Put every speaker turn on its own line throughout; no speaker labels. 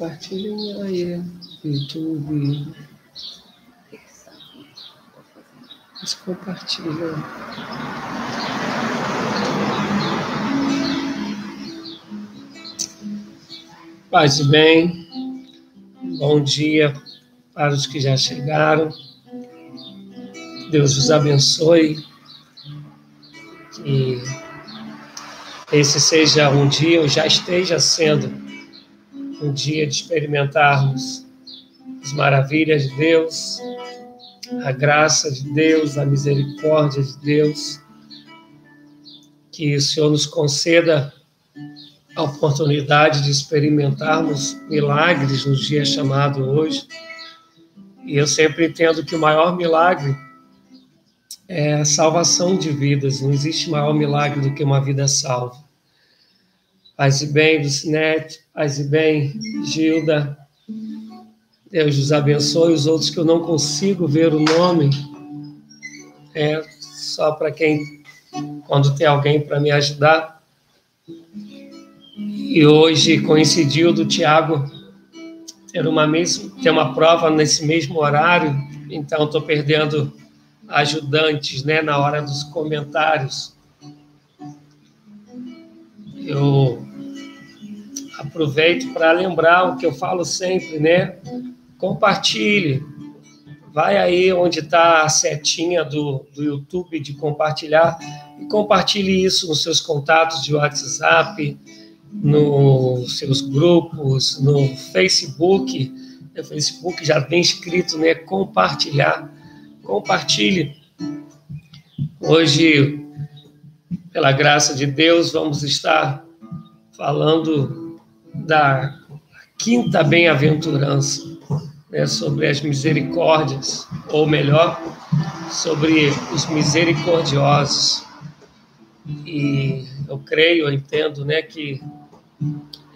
Compartilhem aí, YouTube. Mas compartilha. Paz e bem, bom dia para os que já chegaram. Deus os abençoe. Que esse seja um dia, ou já esteja sendo, um dia de experimentarmos as maravilhas de Deus, a graça de Deus, a misericórdia de Deus. Que o Senhor nos conceda a oportunidade de experimentarmos milagres no dia chamado hoje. E eu sempre entendo que o maior milagre é a salvação de vidas. Não existe maior milagre do que uma vida salva. Paz e bem, Lucinete, paz e bem, Gilda. Deus os abençoe. Os outros que eu não consigo ver o nome, é só para quem, quando tem alguém para me ajudar. E hoje coincidiu do Tiago ter uma, mesmo, ter uma prova nesse mesmo horário, então estou perdendo ajudantes né, na hora dos comentários. Eu aproveito para lembrar o que eu falo sempre, né? Compartilhe. Vai aí onde está a setinha do, do YouTube de compartilhar e compartilhe isso nos seus contatos de WhatsApp, nos seus grupos, no Facebook. O Facebook já vem escrito, né? Compartilhar. Compartilhe. Hoje, pela graça de Deus, vamos estar falando da quinta bem-aventurança, né? sobre as misericórdias, ou melhor, sobre os misericordiosos. E eu creio, eu entendo, né, que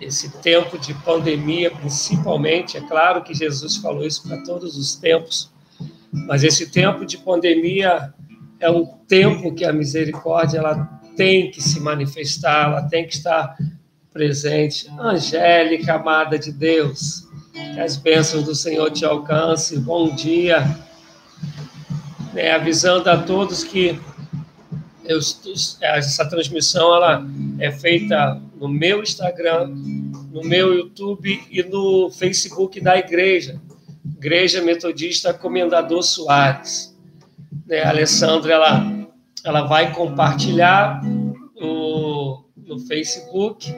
esse tempo de pandemia, principalmente, é claro que Jesus falou isso para todos os tempos, mas esse tempo de pandemia é um tempo que a misericórdia ela tem que se manifestar, ela tem que estar presente. Angélica, amada de Deus, que as bênçãos do Senhor te alcancem. Bom dia. Né, avisando a todos que eu, essa transmissão ela é feita no meu Instagram, no meu YouTube e no Facebook da igreja, Igreja Metodista Comendador Soares. Né, a Alessandra ela, ela vai compartilhar no, no Facebook,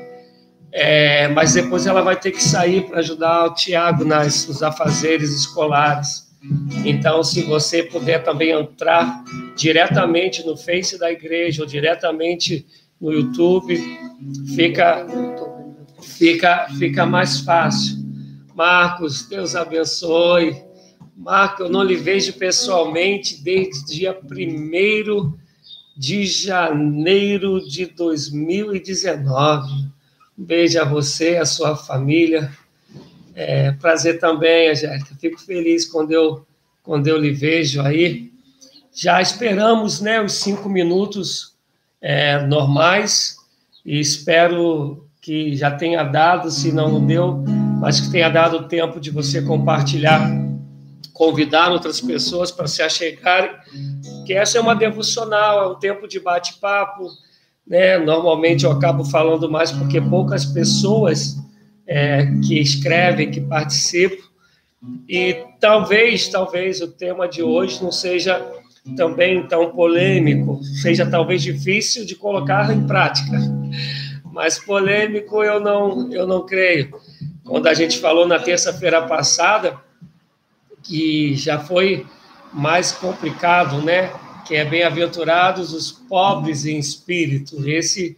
é, mas depois ela vai ter que sair para ajudar o Tiago nos afazeres escolares. Então, se você puder também entrar diretamente no Face da igreja ou diretamente no YouTube, fica fica fica mais fácil. Marcos, Deus abençoe. Marco, eu não lhe vejo pessoalmente desde dia 1 de janeiro de 2019. Um beijo a você, a sua família. É, prazer também, Angélica. Fico feliz quando eu, quando eu lhe vejo aí. Já esperamos né, os cinco minutos é, normais e espero que já tenha dado, se não deu, mas que tenha dado o tempo de você compartilhar, convidar outras pessoas para se achegarem, que essa é uma devocional, é um tempo de bate-papo, né? Normalmente eu acabo falando mais porque poucas pessoas é, que escrevem, que participam. E talvez, talvez o tema de hoje não seja também tão polêmico, seja talvez difícil de colocar em prática. Mas polêmico eu não, eu não creio. Quando a gente falou na terça-feira passada, que já foi mais complicado, né? Que é bem-aventurados os pobres em espírito. Esse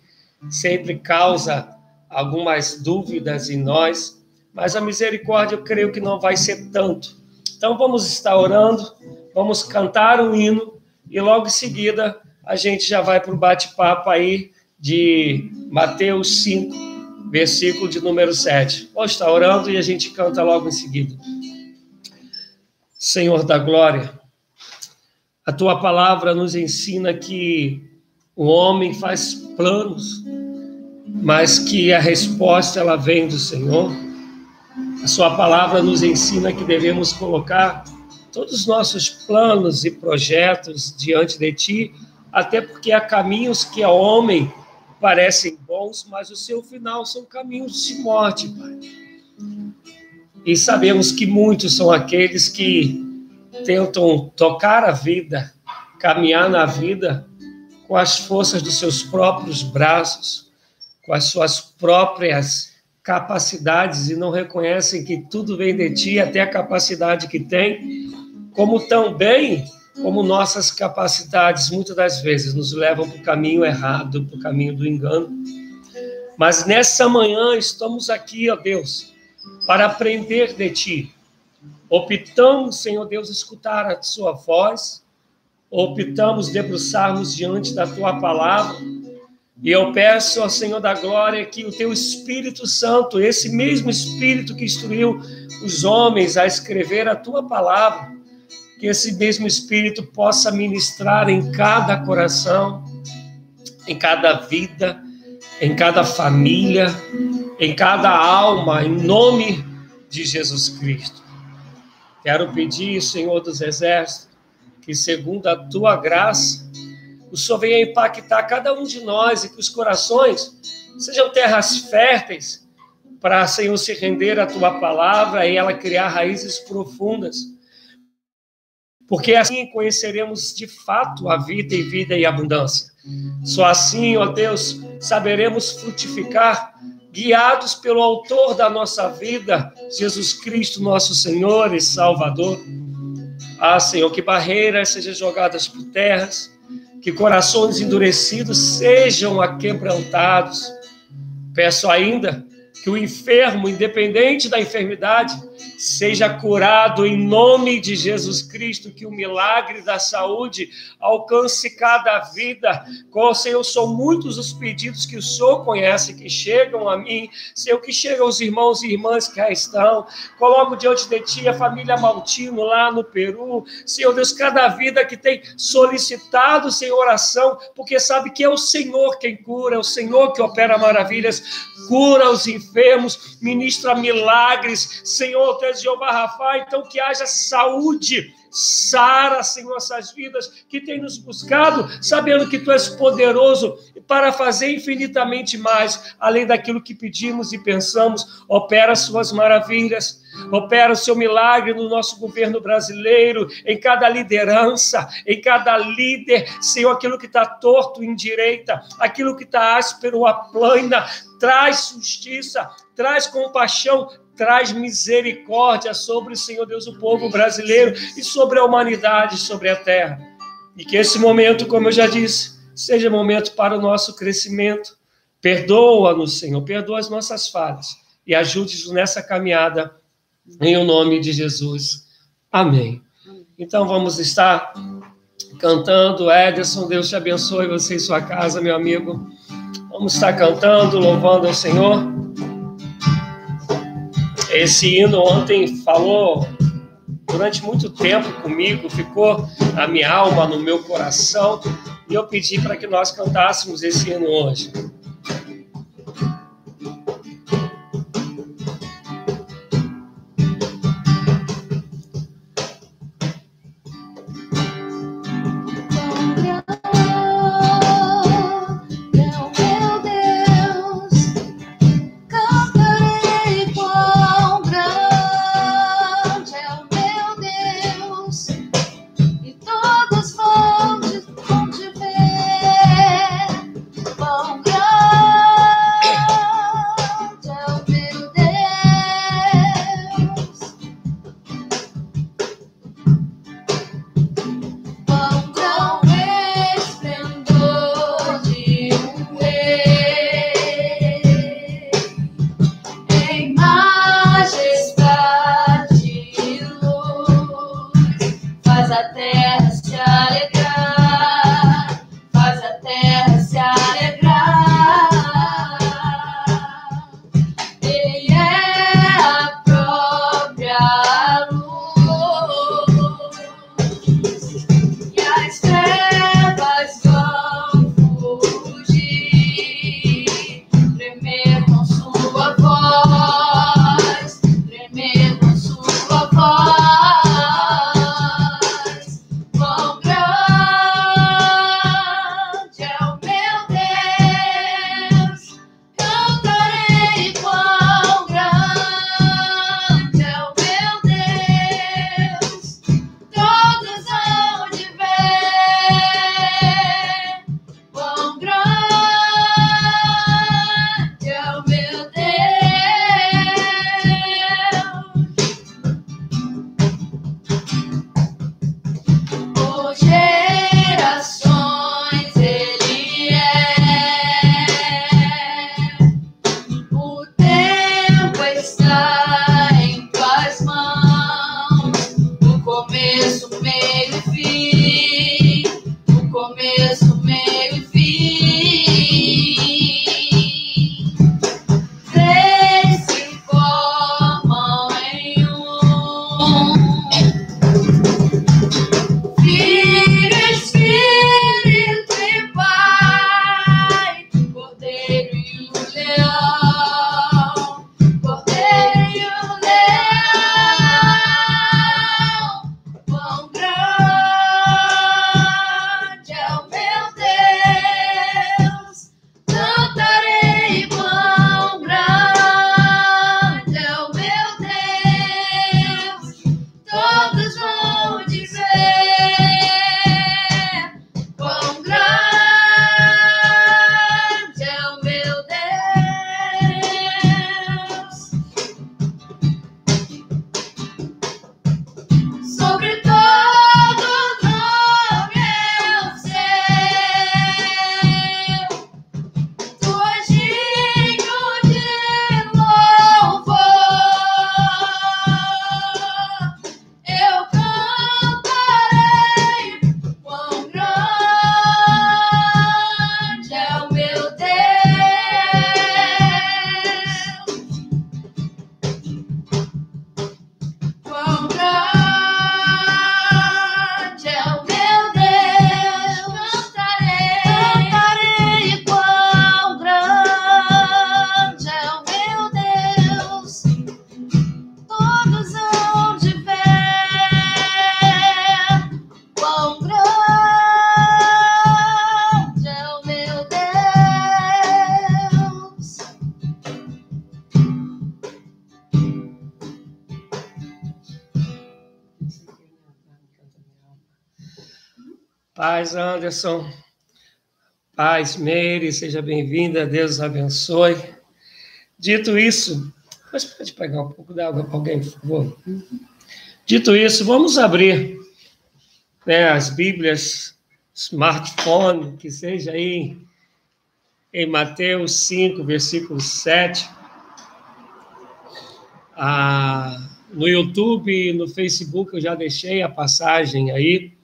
sempre causa algumas dúvidas em nós, mas a misericórdia eu creio que não vai ser tanto. Então vamos estar orando, vamos cantar um hino e logo em seguida a gente já vai para o bate-papo aí de Mateus 5, versículo de número 7. Vamos estar orando e a gente canta logo em seguida. Senhor da glória, a tua palavra nos ensina que o homem faz planos, mas que a resposta ela vem do Senhor. A sua palavra nos ensina que devemos colocar todos os nossos planos e projetos diante de ti, até porque há caminhos que ao homem parecem bons, mas o seu final são caminhos de morte, Pai. E sabemos que muitos são aqueles que tentam tocar a vida, caminhar na vida com as forças dos seus próprios braços, com as suas próprias capacidades e não reconhecem que tudo vem de ti, até a capacidade que tem, como também como nossas capacidades muitas das vezes nos levam para o caminho errado, para o caminho do engano. Mas nessa manhã estamos aqui, ó Deus, para aprender de Ti. Optamos, Senhor Deus, escutar a Sua voz, optamos debruçarmos diante da Tua palavra. E eu peço ao Senhor da glória que o Teu Espírito Santo, esse mesmo Espírito que instruiu os homens a escrever a Tua palavra, que esse mesmo Espírito possa ministrar em cada coração, em cada vida, em cada família, em cada alma, em nome de Jesus Cristo. Quero pedir, Senhor dos Exércitos, que segundo a tua graça, o Senhor venha impactar cada um de nós e que os corações sejam terras férteis para, Senhor, se render à tua palavra e ela criar raízes profundas porque assim conheceremos de fato a vida e vida e abundância. Só assim, ó Deus, saberemos frutificar, guiados pelo Autor da nossa vida, Jesus Cristo, nosso Senhor e Salvador. Ah, Senhor, que barreiras sejam jogadas por terras, que corações endurecidos sejam aquebrantados. Peço ainda que o enfermo, independente da enfermidade, seja curado em nome de Jesus Cristo, que o milagre da saúde alcance cada vida. Com Senhor, são muitos os pedidos que o Senhor conhece, que chegam a mim, Senhor, que chegam os irmãos e irmãs que cá estão. Coloco diante de Ti a família Maltino lá no Peru, Senhor Deus, cada vida que tem solicitado, Senhor, oração, porque sabe que é o Senhor quem cura, é o Senhor que opera maravilhas, cura os enfermos, ministra milagres, Senhor, és Jeová Rafa, então que haja saúde, sara, Senhor, essas vidas que têm nos buscado, sabendo que Tu és poderoso para fazer infinitamente mais, além daquilo que pedimos e pensamos, opera Suas maravilhas, opera o Seu milagre no nosso governo brasileiro, em cada liderança, em cada líder, Senhor, aquilo que está torto, direita, aquilo que está áspero, aplana, traz justiça, traz compaixão, traz misericórdia sobre, Senhor Deus, o povo brasileiro e sobre a humanidade, sobre a terra. E que esse momento, como eu já disse, seja momento para o nosso crescimento. Perdoa-nos, Senhor, perdoa as nossas falhas e ajude-nos nessa caminhada, em o nome de Jesus. Amém. Então vamos estar cantando. Ederson, Deus te abençoe você e sua casa, meu amigo. Vamos estar cantando, louvando ao Senhor. Esse hino ontem falou durante muito tempo comigo, ficou na minha alma, no meu coração, e eu pedi para que nós cantássemos esse hino hoje. Paz, Anderson. Paz, Meire, seja bem-vinda, Deus abençoe. Dito isso, mas pode pegar um pouco d'água para alguém, por favor. Dito isso, vamos abrir né, as Bíblias, smartphone, que seja aí em Mateus 5, versículo 7. Ah, no YouTube no Facebook eu já deixei a passagem aí.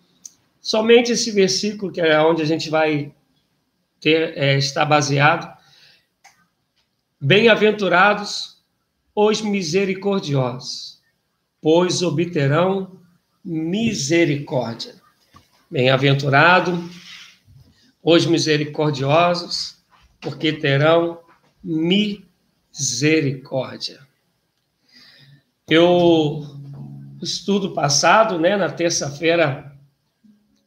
Somente esse versículo, que é onde a gente vai ter, é, estar baseado. Bem-aventurados os misericordiosos, pois obterão misericórdia. Bem-aventurado os misericordiosos, porque terão misericórdia. Eu, estudo passado, né, na terça-feira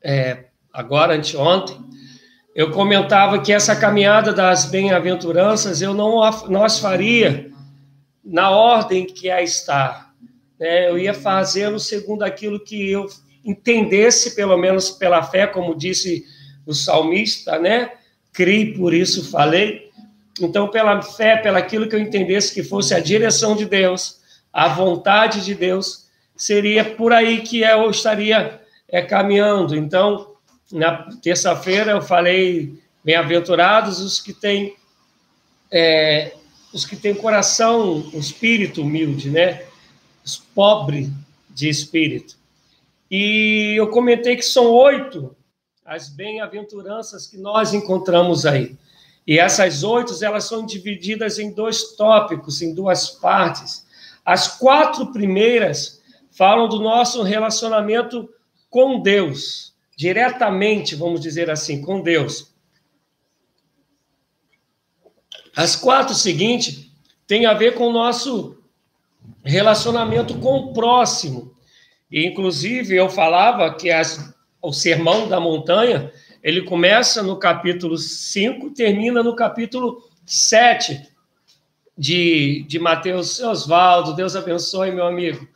é, agora, anteontem, eu comentava que essa caminhada das bem-aventuranças eu não, as faria na ordem que a está. Né? Eu ia fazendo segundo aquilo que eu entendesse, pelo menos pela fé, como disse o salmista, né? Criei, por isso falei. Então, pela fé, pelo aquilo que eu entendesse que fosse a direção de Deus, a vontade de Deus, seria por aí que eu estaria é, caminhando. Então, na terça-feira eu falei bem-aventurados os que têm é, os que têm coração, o espírito humilde, né? Os pobres de espírito. E eu comentei que são oito as bem-aventuranças que nós encontramos aí. E essas oito, elas são divididas em dois tópicos, em duas partes. As quatro primeiras falam do nosso relacionamento com Deus, diretamente, vamos dizer assim, com Deus. As quatro seguintes têm a ver com o nosso relacionamento com o próximo. E, inclusive, eu falava que as, o Sermão da Montanha, ele começa no capítulo 5, termina no capítulo 7 de, de Mateus Osvaldo. Deus abençoe, meu amigo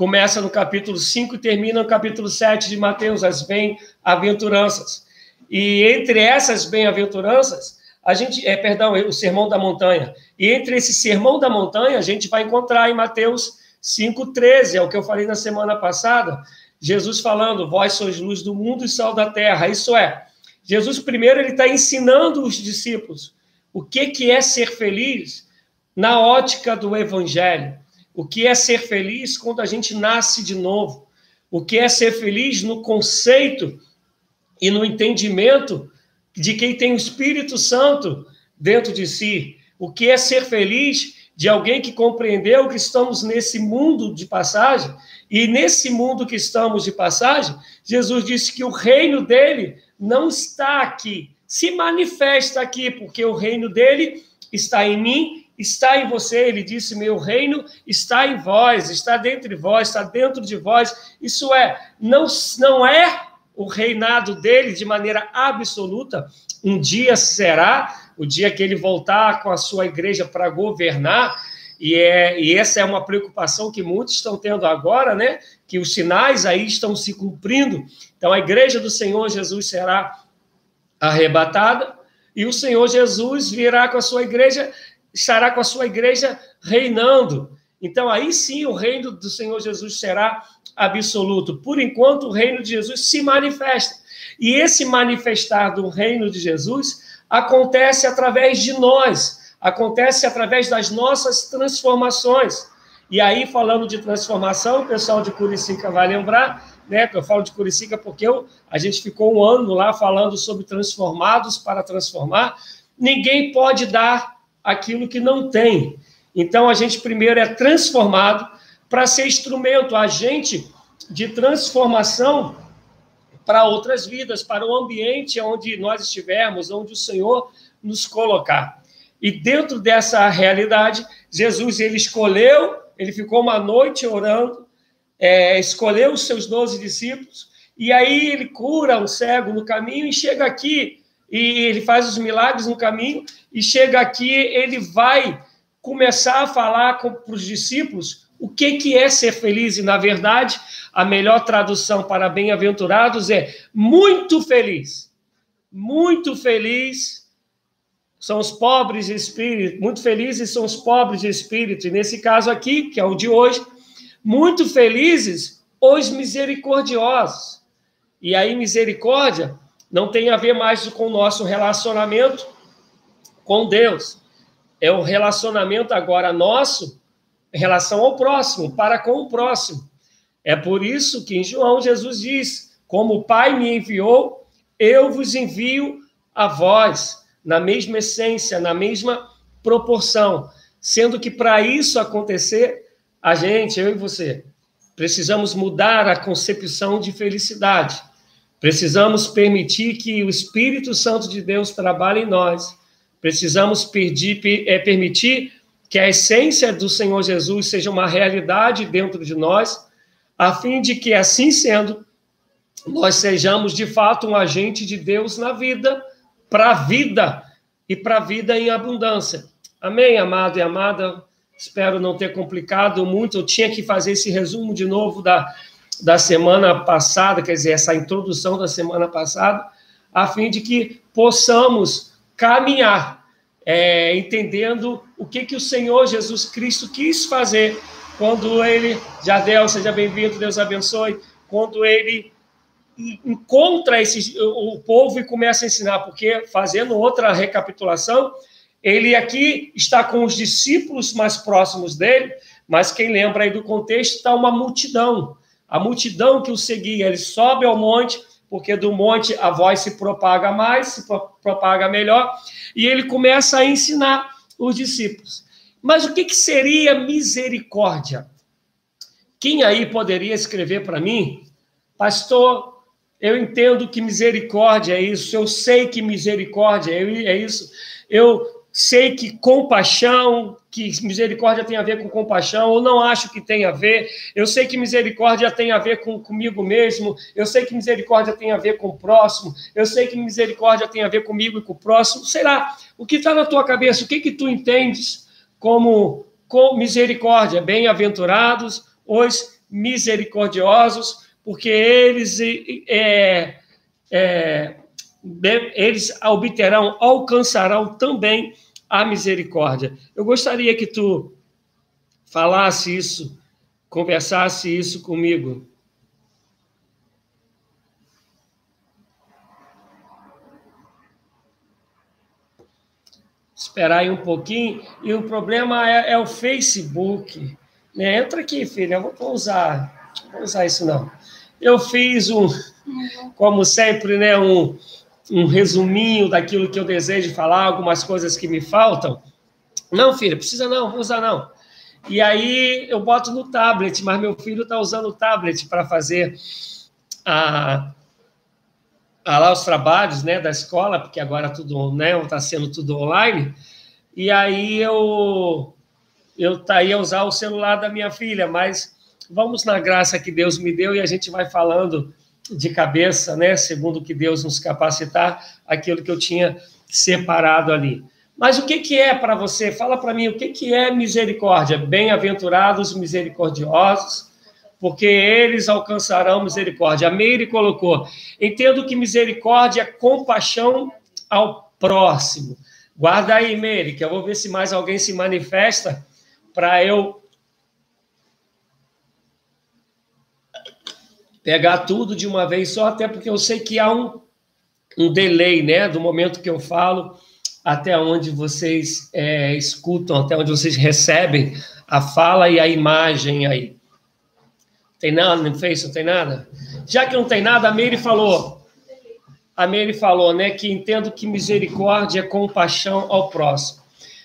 começa no capítulo 5 e termina no capítulo 7 de Mateus, as bem-aventuranças. E entre essas bem-aventuranças, a gente, é, perdão, o Sermão da Montanha. E entre esse Sermão da Montanha, a gente vai encontrar em Mateus 5:13, é o que eu falei na semana passada, Jesus falando: "Vós sois luz do mundo e sal da terra". Isso é, Jesus primeiro ele está ensinando os discípulos o que que é ser feliz na ótica do evangelho. O que é ser feliz quando a gente nasce de novo? O que é ser feliz no conceito e no entendimento de quem tem o Espírito Santo dentro de si? O que é ser feliz de alguém que compreendeu que estamos nesse mundo de passagem, e nesse mundo que estamos de passagem, Jesus disse que o reino dele não está aqui, se manifesta aqui, porque o reino dele está em mim, está em você. Ele disse: Meu reino está em vós, está dentro de vós, está dentro de vós. Isso é, não, não é o reinado dele de maneira absoluta. Um dia será, o dia que ele voltar com a sua igreja para governar, e, é, e essa é uma preocupação que muitos estão tendo agora, né? Que os sinais aí estão se cumprindo. Então, a igreja do Senhor Jesus será arrebatada e o Senhor Jesus virá com a sua igreja, estará com a sua igreja reinando. Então, aí sim o reino do Senhor Jesus será absoluto. Por enquanto, o reino de Jesus se manifesta. E esse manifestar do reino de Jesus acontece através de nós, acontece através das nossas transformações. E aí, falando de transformação, o pessoal de Curicica vai lembrar, né? Eu falo de Curicica porque eu, a gente ficou um ano lá falando sobre transformados para transformar. Ninguém pode dar aquilo que não tem. Então, a gente primeiro é transformado para ser instrumento, agente de transformação para outras vidas, para o ambiente onde nós estivermos, onde o Senhor nos colocar. E dentro dessa realidade, Jesus ele escolheu, ele ficou uma noite orando, é, escolheu os seus doze discípulos, e aí ele cura um cego no caminho e chega aqui, e ele faz os milagres no caminho, e chega aqui, ele vai começar a falar para os discípulos o que, que é ser feliz? E, na verdade, a melhor tradução para bem-aventurados é muito feliz. Muito feliz são os pobres de espírito, muito felizes são os pobres de espírito. E nesse caso aqui, que é o de hoje, muito felizes os misericordiosos. E aí, misericórdia não tem a ver mais com o nosso relacionamento com Deus. É o relacionamento agora nosso em relação ao próximo, para com o próximo. É por isso que em João Jesus diz: Como o Pai me enviou, eu vos envio a vós, na mesma essência, na mesma proporção. Sendo que para isso acontecer, a gente, eu e você, precisamos mudar a concepção de felicidade. Precisamos permitir que o Espírito Santo de Deus trabalhe em nós. Precisamos pedir, é, permitir que a essência do Senhor Jesus seja uma realidade dentro de nós, a fim de que, assim sendo, nós sejamos de fato um agente de Deus na vida, para a vida e para a vida em abundância. Amém, amado e amada? Espero não ter complicado muito. Eu tinha que fazer esse resumo de novo da, da semana passada, quer dizer, essa introdução da semana passada, a fim de que possamos caminhar é, entendendo o que, que o Senhor Jesus Cristo quis fazer quando ele, Jadel, seja bem-vindo, Deus abençoe, quando ele encontra esse, o povo e começa a ensinar, porque fazendo outra recapitulação, ele aqui está com os discípulos mais próximos dele, mas quem lembra aí do contexto está uma multidão, a multidão que o seguia, ele sobe ao monte, porque do monte a voz se propaga mais, se propaga melhor, e ele começa a ensinar os discípulos. Mas o que, que seria misericórdia? Quem aí poderia escrever para mim, pastor? Eu entendo que misericórdia é isso, eu sei que misericórdia é isso, eu sei que compaixão, que misericórdia tem a ver com compaixão, ou não acho que tem a ver. Eu sei que misericórdia tem a ver com comigo mesmo. Eu sei que misericórdia tem a ver com o próximo. Eu sei que misericórdia tem a ver comigo e com o próximo. Será? O que está na tua cabeça? O que que tu entendes como com misericórdia? Bem-aventurados os misericordiosos, porque eles é, é, eles obterão, alcançarão também a misericórdia. Eu gostaria que tu falasse isso, conversasse isso comigo. Esperar aí um pouquinho. E o problema é, é o Facebook. Né? Entra aqui, filha. Eu vou usar. Não vou usar isso, não. Eu fiz um, como sempre, né, um, um resuminho daquilo que eu desejo falar, algumas coisas que me faltam. Não, filha, precisa não, vou usar não. E aí eu boto no tablet, mas meu filho está usando o tablet para fazer a, a, lá os trabalhos né, da escola, porque agora tudo né, está sendo tudo online. E aí eu eu estaria a usar o celular da minha filha, mas vamos na graça que Deus me deu e a gente vai falando de cabeça, né, segundo que Deus nos capacitar, aquilo que eu tinha separado ali. Mas o que, que é para você? Fala para mim, o que, que é misericórdia? Bem-aventurados misericordiosos, porque eles alcançarão misericórdia. A Meire colocou, entendo que misericórdia é compaixão ao próximo. Guarda aí, Meire, que eu vou ver se mais alguém se manifesta para eu pegar tudo de uma vez só, até porque eu sei que há um, um delay, né, do momento que eu falo até onde vocês é, escutam, até onde vocês recebem a fala e a imagem aí. Tem nada no Face? Não tem nada? Já que não tem nada, a Meire falou. A Meire falou, né, que entendo que misericórdia é compaixão ao próximo.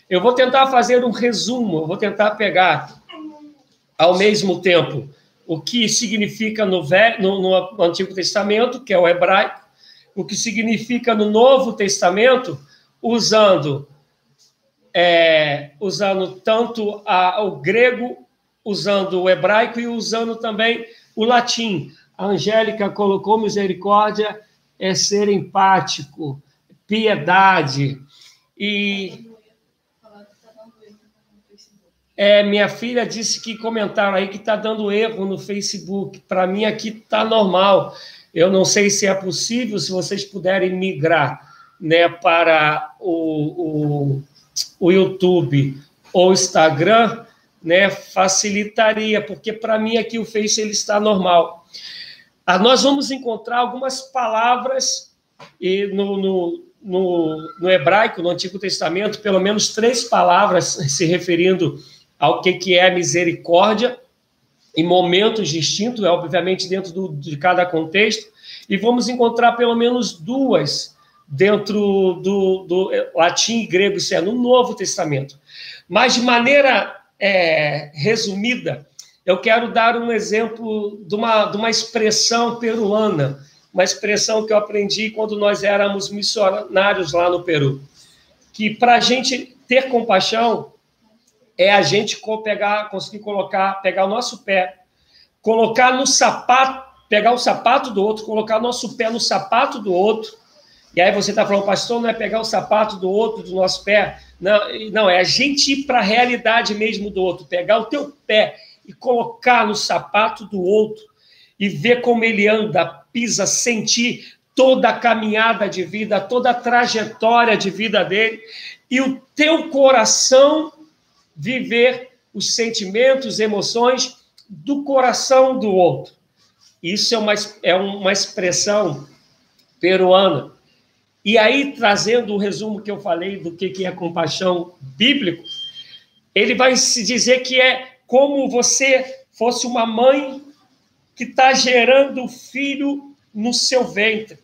Eu vou tentar fazer um resumo, eu vou tentar pegar ao mesmo tempo o que significa no, no, no Antigo Testamento, que é o hebraico, o que significa no Novo Testamento, usando é, usando tanto a, o grego, usando o hebraico e usando também o latim. A Angélica colocou misericórdia é ser empático, piedade. E é, minha filha disse que comentaram aí que está dando erro no Facebook. Para mim aqui está normal. Eu não sei se é possível, se vocês puderem migrar né, para o, o, o YouTube ou Instagram, né, facilitaria, porque para mim aqui o Face ele está normal. Ah, nós vamos encontrar algumas palavras e no, no, no, no, hebraico, no Antigo Testamento, pelo menos três palavras se referindo ao que, que é misericórdia, em momentos distintos, é, obviamente dentro do, de cada contexto, e vamos encontrar pelo menos duas dentro do, do latim e grego, isso é, no Novo Testamento. Mas, de maneira é, resumida, eu quero dar um exemplo de uma, de uma expressão peruana, uma expressão que eu aprendi quando nós éramos missionários lá no Peru. Que para a gente ter compaixão é a gente pegar, conseguir colocar, pegar o nosso pé, colocar no sapato, pegar o sapato do outro, colocar o nosso pé no sapato do outro e aí você está falando, pastor, não é pegar o sapato do outro, do nosso pé. Não, não é a gente ir para a realidade mesmo do outro, pegar o teu pé e colocar no sapato do outro e ver como ele anda, pisa, sentir toda a caminhada de vida, toda a trajetória de vida dele, e o teu coração viver os sentimentos, emoções do coração do outro. Isso é uma, é uma expressão peruana e aí, trazendo o resumo que eu falei do que é compaixão bíblico, ele vai se dizer que é como você fosse uma mãe que está gerando o filho no seu ventre.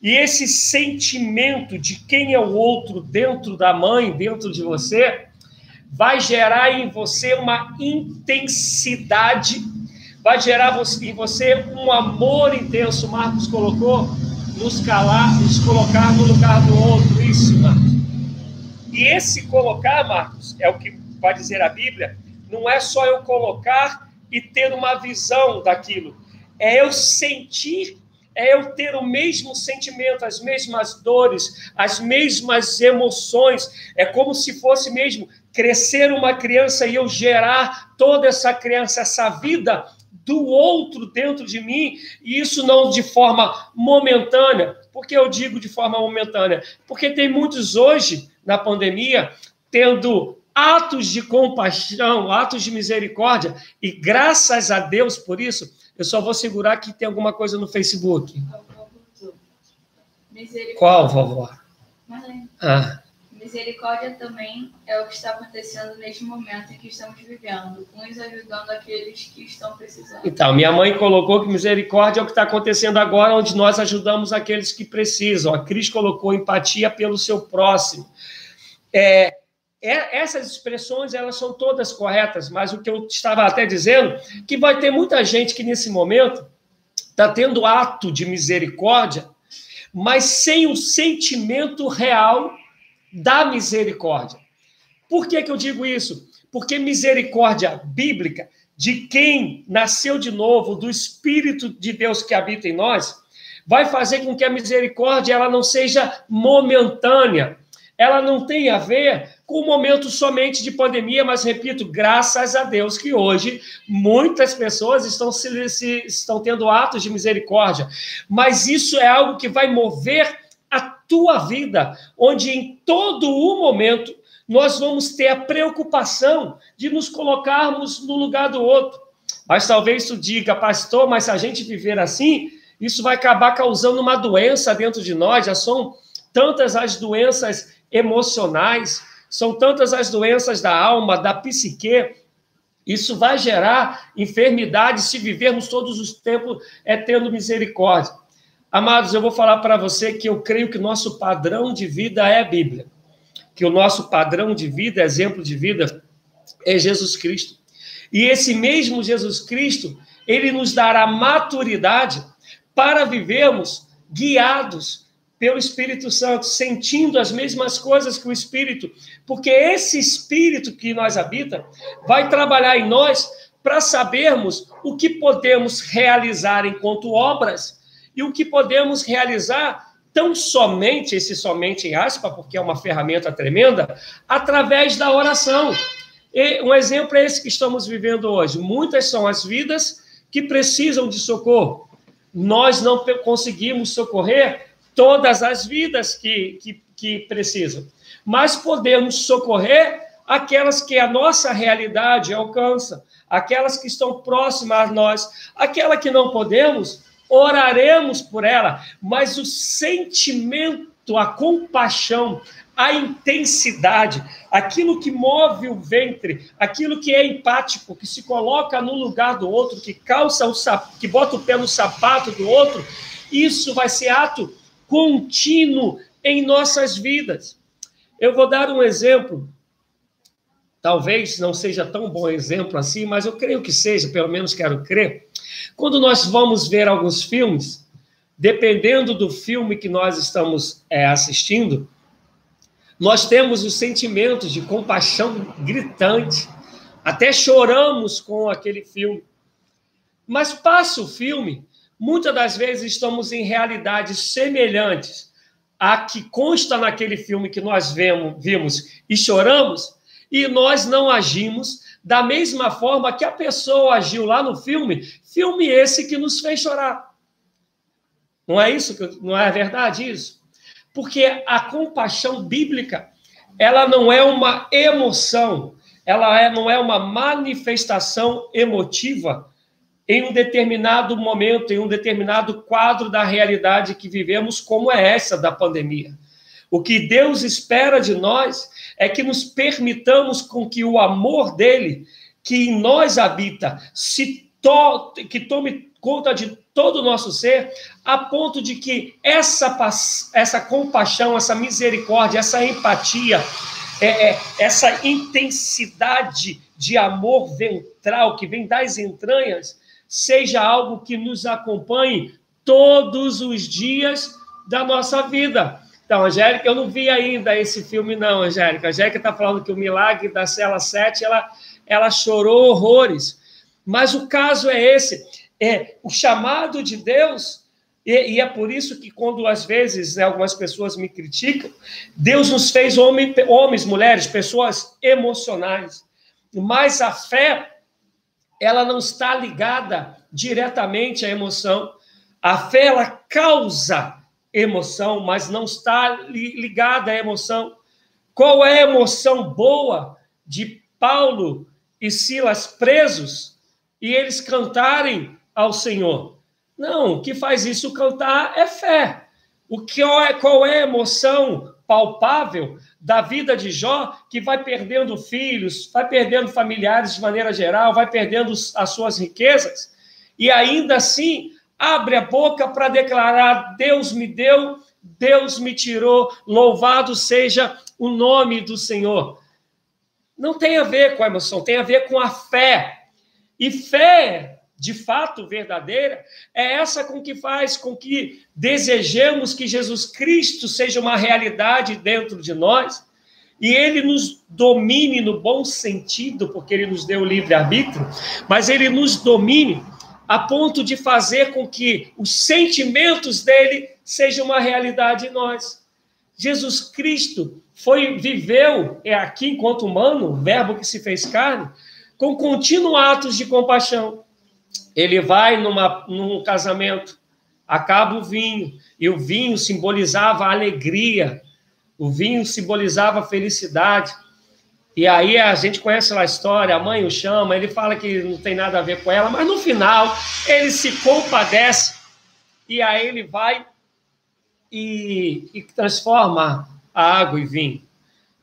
E esse sentimento de quem é o outro dentro da mãe, dentro de você, vai gerar em você uma intensidade, vai gerar em você um amor intenso. Marcos colocou nos calar, nos colocar no lugar do outro. Isso, Marcos. E esse colocar, Marcos, é o que vai dizer a Bíblia, não é só eu colocar e ter uma visão daquilo, é eu sentir, é eu ter o mesmo sentimento, as mesmas dores, as mesmas emoções. É como se fosse mesmo crescer uma criança e eu gerar toda essa criança, essa vida do outro dentro de mim, e isso não de forma momentânea. Por que eu digo de forma momentânea? Porque tem muitos hoje, na pandemia, tendo atos de compaixão, atos de misericórdia, e graças a Deus por isso, eu só vou segurar que tem alguma coisa no Facebook. Qual, vovó?
Marlene. Ah. Misericórdia também é o que está acontecendo neste momento em que estamos vivendo, uns ajudando aqueles que estão precisando.
Então, minha mãe colocou que misericórdia é o que está acontecendo agora, onde nós ajudamos aqueles que precisam. A Cris colocou empatia pelo seu próximo. É, é, essas expressões elas são todas corretas, mas o que eu estava até dizendo que vai ter muita gente que nesse momento está tendo ato de misericórdia, mas sem o sentimento real da misericórdia. Por que, que eu digo isso? Porque misericórdia bíblica de quem nasceu de novo, do Espírito de Deus que habita em nós, vai fazer com que a misericórdia ela não seja momentânea, ela não tem a ver com o momento somente de pandemia, mas repito, graças a Deus que hoje muitas pessoas estão, se, se, estão tendo atos de misericórdia, mas isso é algo que vai mover a tua vida, onde em todo o momento nós vamos ter a preocupação de nos colocarmos no lugar do outro. Mas talvez tu diga, pastor, mas se a gente viver assim, isso vai acabar causando uma doença dentro de nós, já são tantas as doenças emocionais, são tantas as doenças da alma, da psique. Isso vai gerar enfermidades se vivermos todos os tempos é tendo misericórdia. Amados, eu vou falar para você que eu creio que nosso padrão de vida é a Bíblia. Que o nosso padrão de vida, exemplo de vida, é Jesus Cristo. E esse mesmo Jesus Cristo, ele nos dará maturidade para vivermos guiados pelo Espírito Santo, sentindo as mesmas coisas que o Espírito, porque esse Espírito que nós habita vai trabalhar em nós para sabermos o que podemos realizar enquanto obras e o que podemos realizar tão somente, esse somente em aspa, porque é uma ferramenta tremenda, através da oração. E um exemplo é esse que estamos vivendo hoje. Muitas são as vidas que precisam de socorro. Nós não conseguimos socorrer todas as vidas que, que, que precisam, mas podemos socorrer aquelas que a nossa realidade alcança, aquelas que estão próximas a nós, aquela que não podemos, oraremos por ela, mas o sentimento, a compaixão, a intensidade, aquilo que move o ventre, aquilo que é empático, que se coloca no lugar do outro, que calça o que bota o pé no sapato do outro, isso vai ser ato contínuo em nossas vidas. Eu vou dar um exemplo, talvez não seja tão bom exemplo assim, mas eu creio que seja, pelo menos quero crer. Quando nós vamos ver alguns filmes, dependendo do filme que nós estamos é, assistindo, nós temos o sentimento de compaixão gritante, até choramos com aquele filme. Mas passa o filme, Muitas das vezes estamos em realidades semelhantes à que consta naquele filme que nós vemos, vimos e choramos, e nós não agimos da mesma forma que a pessoa agiu lá no filme, filme esse que nos fez chorar. Não é isso? Não é verdade isso? Porque a compaixão bíblica, ela não é uma emoção, ela é, não é uma manifestação emotiva em um determinado momento, em um determinado quadro da realidade que vivemos, como é essa da pandemia. O que Deus espera de nós é que nos permitamos com que o amor dele, que em nós habita, se to que tome conta de todo o nosso ser, a ponto de que essa, essa compaixão, essa misericórdia, essa empatia, é, é, essa intensidade de amor ventral que vem das entranhas, seja algo que nos acompanhe todos os dias da nossa vida. Então, Angélica, eu não vi ainda esse filme, não, Angélica. A Angélica está falando que o milagre da cela 7, ela, ela chorou horrores. Mas o caso é esse: é o chamado de Deus, e, e é por isso que, quando às vezes né, algumas pessoas me criticam, Deus nos fez homem, homens, mulheres, pessoas emocionais. Mas a fé ela não está ligada diretamente à emoção. A fé ela causa emoção, mas não está ligada à emoção. Qual é a emoção boa de Paulo e Silas presos e eles cantarem ao Senhor? Não, o que faz isso cantar é fé. O que é, qual é a emoção palpável da vida de Jó, que vai perdendo filhos, vai perdendo familiares de maneira geral, vai perdendo as suas riquezas, e ainda assim abre a boca para declarar: Deus me deu, Deus me tirou, louvado seja o nome do Senhor. não tem a ver com a emoção, tem a ver com a fé. E fé, de fato verdadeira, é essa com que faz com que desejemos que Jesus Cristo seja uma realidade dentro de nós e ele nos domine no bom sentido, porque ele nos deu o livre-arbítrio, mas ele nos domine a ponto de fazer com que os sentimentos dele sejam uma realidade em nós. Jesus Cristo foi viveu é aqui enquanto humano, verbo que se fez carne, com contínuos atos de compaixão. Ele vai numa, num casamento, acaba o vinho, e o vinho simbolizava alegria, o vinho simbolizava felicidade. E aí a gente conhece lá a história, a mãe o chama, ele fala que não tem nada a ver com ela, mas no final ele se compadece e aí ele vai e, e transforma a água em vinho.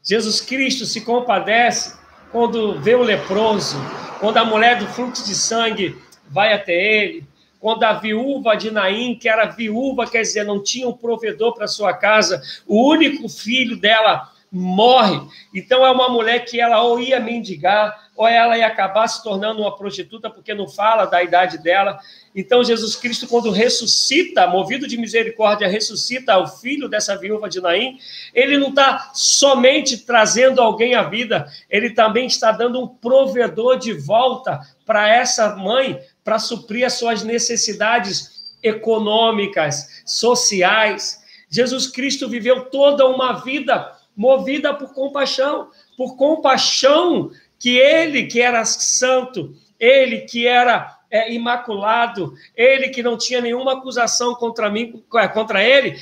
Jesus Cristo se compadece quando vê o leproso, quando a mulher do fluxo de sangue vai até ele, quando a viúva de Naim, que era viúva, quer dizer, não tinha um provedor para sua casa, o único filho dela morre. Então é uma mulher que ela ou ia mendigar, ou ela ia acabar se tornando uma prostituta, porque não fala da idade dela. Então Jesus Cristo, quando ressuscita, movido de misericórdia, ressuscita o filho dessa viúva de Naim, ele não está somente trazendo alguém à vida, ele também está dando um provedor de volta para essa mãe, para suprir as suas necessidades econômicas, sociais. Jesus Cristo viveu toda uma vida movida por compaixão, por compaixão que ele que era santo, ele que era é, imaculado, ele que não tinha nenhuma acusação contra mim, é, contra ele,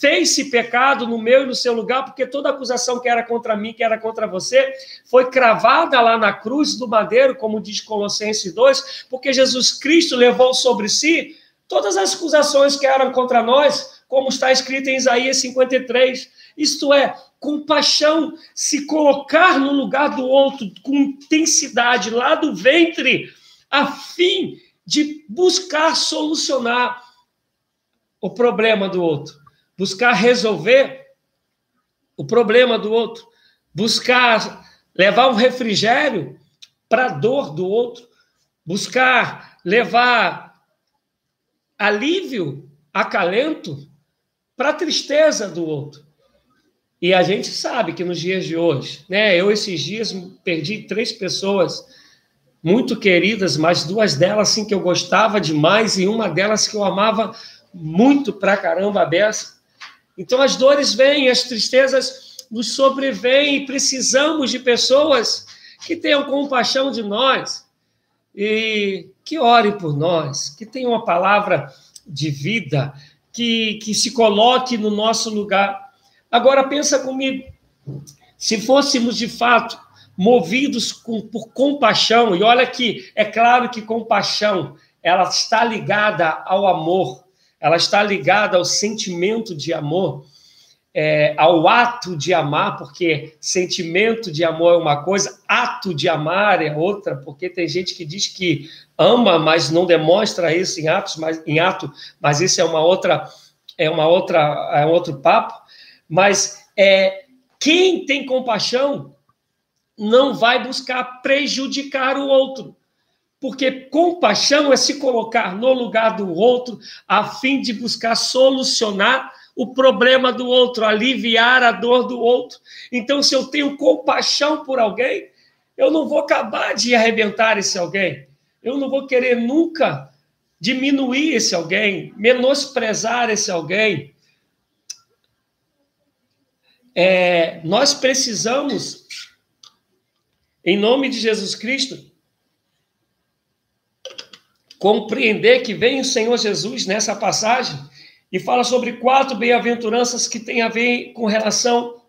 fez-se pecado no meu e no seu lugar, porque toda acusação que era contra mim, que era contra você, foi cravada lá na cruz do madeiro, como diz Colossenses 2, porque Jesus Cristo levou sobre si todas as acusações que eram contra nós, como está escrito em Isaías 53. Isto é, compaixão, se colocar no lugar do outro com intensidade lá do ventre, a fim de buscar solucionar o problema do outro, buscar resolver o problema do outro, buscar levar um refrigério para a dor do outro, buscar levar alívio, acalento para a tristeza do outro. E a gente sabe que nos dias de hoje, né? Eu esses dias perdi três pessoas muito queridas, mas duas delas assim que eu gostava demais e uma delas que eu amava muito pra caramba a. Então as dores vêm, as tristezas nos sobrevêm e precisamos de pessoas que tenham compaixão de nós e que orem por nós, que tenham uma palavra de vida, que, que se coloque no nosso lugar Agora pensa comigo, se fôssemos de fato movidos com, por compaixão, e olha que é claro que compaixão ela está ligada ao amor, ela está ligada ao sentimento de amor, é, ao ato de amar, porque sentimento de amor é uma coisa, ato de amar é outra, porque tem gente que diz que ama, mas não demonstra isso em atos, mas em ato, mas isso é uma outra é uma outra é um outro papo. Mas é, quem tem compaixão não vai buscar prejudicar o outro. Porque compaixão é se colocar no lugar do outro a fim de buscar solucionar o problema do outro, aliviar a dor do outro. Então, se eu tenho compaixão por alguém, eu não vou acabar de arrebentar esse alguém. Eu não vou querer nunca diminuir esse alguém, menosprezar esse alguém, é, nós precisamos, em nome de Jesus Cristo, compreender que vem o Senhor Jesus nessa passagem e fala sobre quatro bem-aventuranças que têm a ver com relação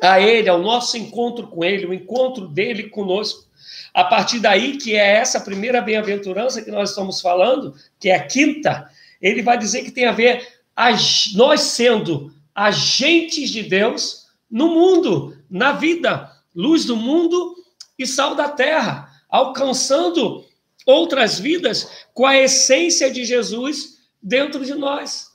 a Ele, ao nosso encontro com Ele, o encontro dele conosco. A partir daí, que é essa primeira bem-aventurança que nós estamos falando, que é a quinta, ele vai dizer que tem a ver a, nós sendo agentes de Deus no mundo, na vida, luz do mundo e sal da terra, alcançando outras vidas com a essência de Jesus dentro de nós.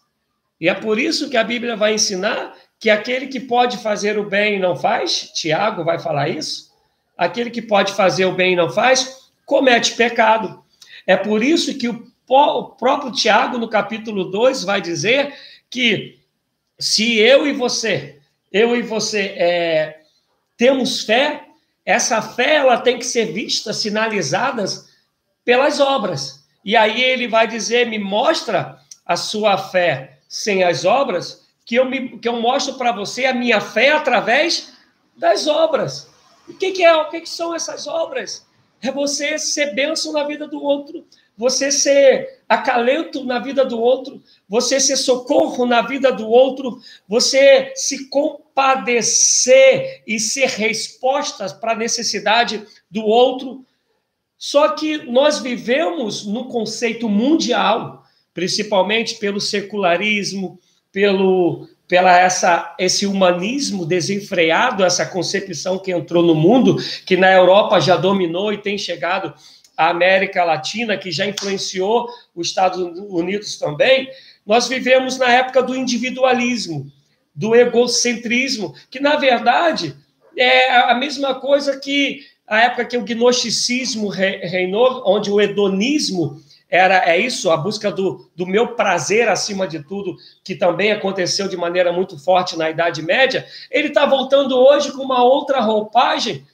E é por isso que a Bíblia vai ensinar que aquele que pode fazer o bem não faz, Tiago vai falar isso. aquele que pode fazer o bem e não faz, comete pecado. É por isso que o próprio Tiago, no capítulo 2, vai dizer que se eu e você, eu e você é, temos fé, essa fé ela tem que ser vista, sinalizadas pelas obras. E aí ele vai dizer: me mostra a sua fé sem as obras, que eu, me, que eu mostro para você a minha fé através das obras. O que, que é? O que, que são essas obras? É você ser bênção na vida do outro, você ser acalento na vida do outro, você ser socorro na vida do outro, você se compadecer e ser respostas para a necessidade do outro. Só que nós vivemos num conceito mundial, principalmente pelo secularismo, pelo pela essa esse humanismo desenfreado, essa concepção que entrou no mundo, que na Europa já dominou e tem chegado à América Latina, que já influenciou os Estados Unidos também. Nós vivemos na época do individualismo, do egocentrismo, que na verdade é a mesma coisa que a época que o gnosticismo reinou, onde o hedonismo era é isso, a busca do, do meu prazer acima de tudo, que também aconteceu de maneira muito forte na Idade Média, ele está voltando hoje com uma outra roupagem,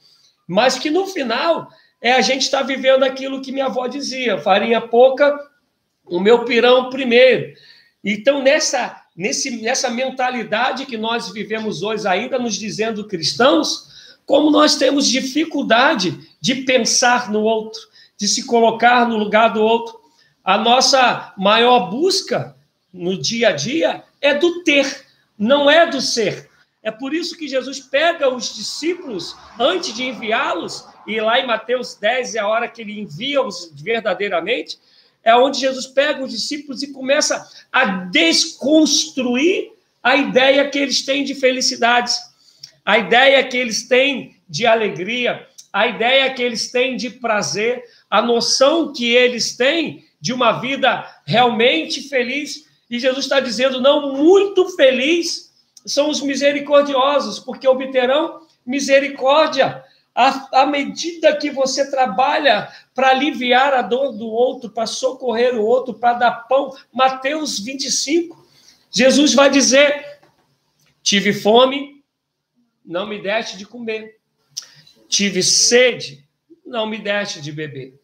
mas que no final é a gente está vivendo aquilo que minha avó dizia: farinha pouca, o meu pirão primeiro. Então, nessa, nesse, nessa mentalidade que nós vivemos hoje, ainda nos dizendo cristãos, como nós temos dificuldade de pensar no outro, de se colocar no lugar do outro, a nossa maior busca no dia a dia é do ter, não é do ser. É por isso que Jesus pega os discípulos antes de enviá-los, e lá em Mateus 10 é a hora que ele envia-os verdadeiramente, é onde Jesus pega os discípulos e começa a desconstruir a ideia que eles têm de felicidades, a ideia que eles têm de alegria, a ideia que eles têm de prazer, a noção que eles têm de uma vida realmente feliz. E Jesus está dizendo: não, muito feliz são os misericordiosos, porque obterão misericórdia. À, à medida que você trabalha para aliviar a dor do outro, para socorrer o outro, para dar pão. Mateus 25, Jesus vai dizer: tive fome, não me deste de comer. Tive sede, não me deste de beber.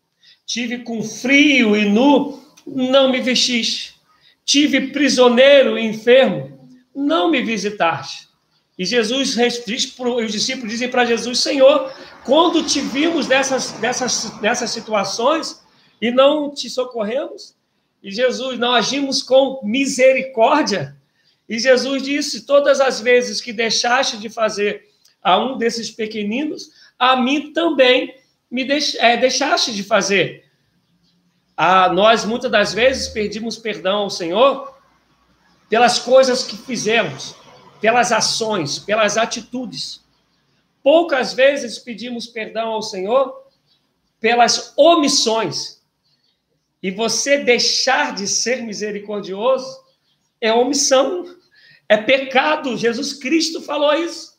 Tive com frio e nu, não me vestiste. Tive prisioneiro e enfermo, não me visitaste. E Jesus diz, os discípulos dizem para Jesus: Senhor, quando te vimos dessas, dessas, dessas situações e não te socorremos? E Jesus, não agimos com misericórdia. E Jesus disse: Todas as vezes que deixaste de fazer a um desses pequeninos, a mim também me deix, é, deixaste de fazer. A, nós, muitas das vezes, pedimos perdão ao Senhor pelas coisas que fizemos, pelas ações, pelas atitudes. Poucas vezes pedimos perdão ao Senhor pelas omissões. E você deixar de ser misericordioso é omissão, é pecado. Jesus Cristo falou isso.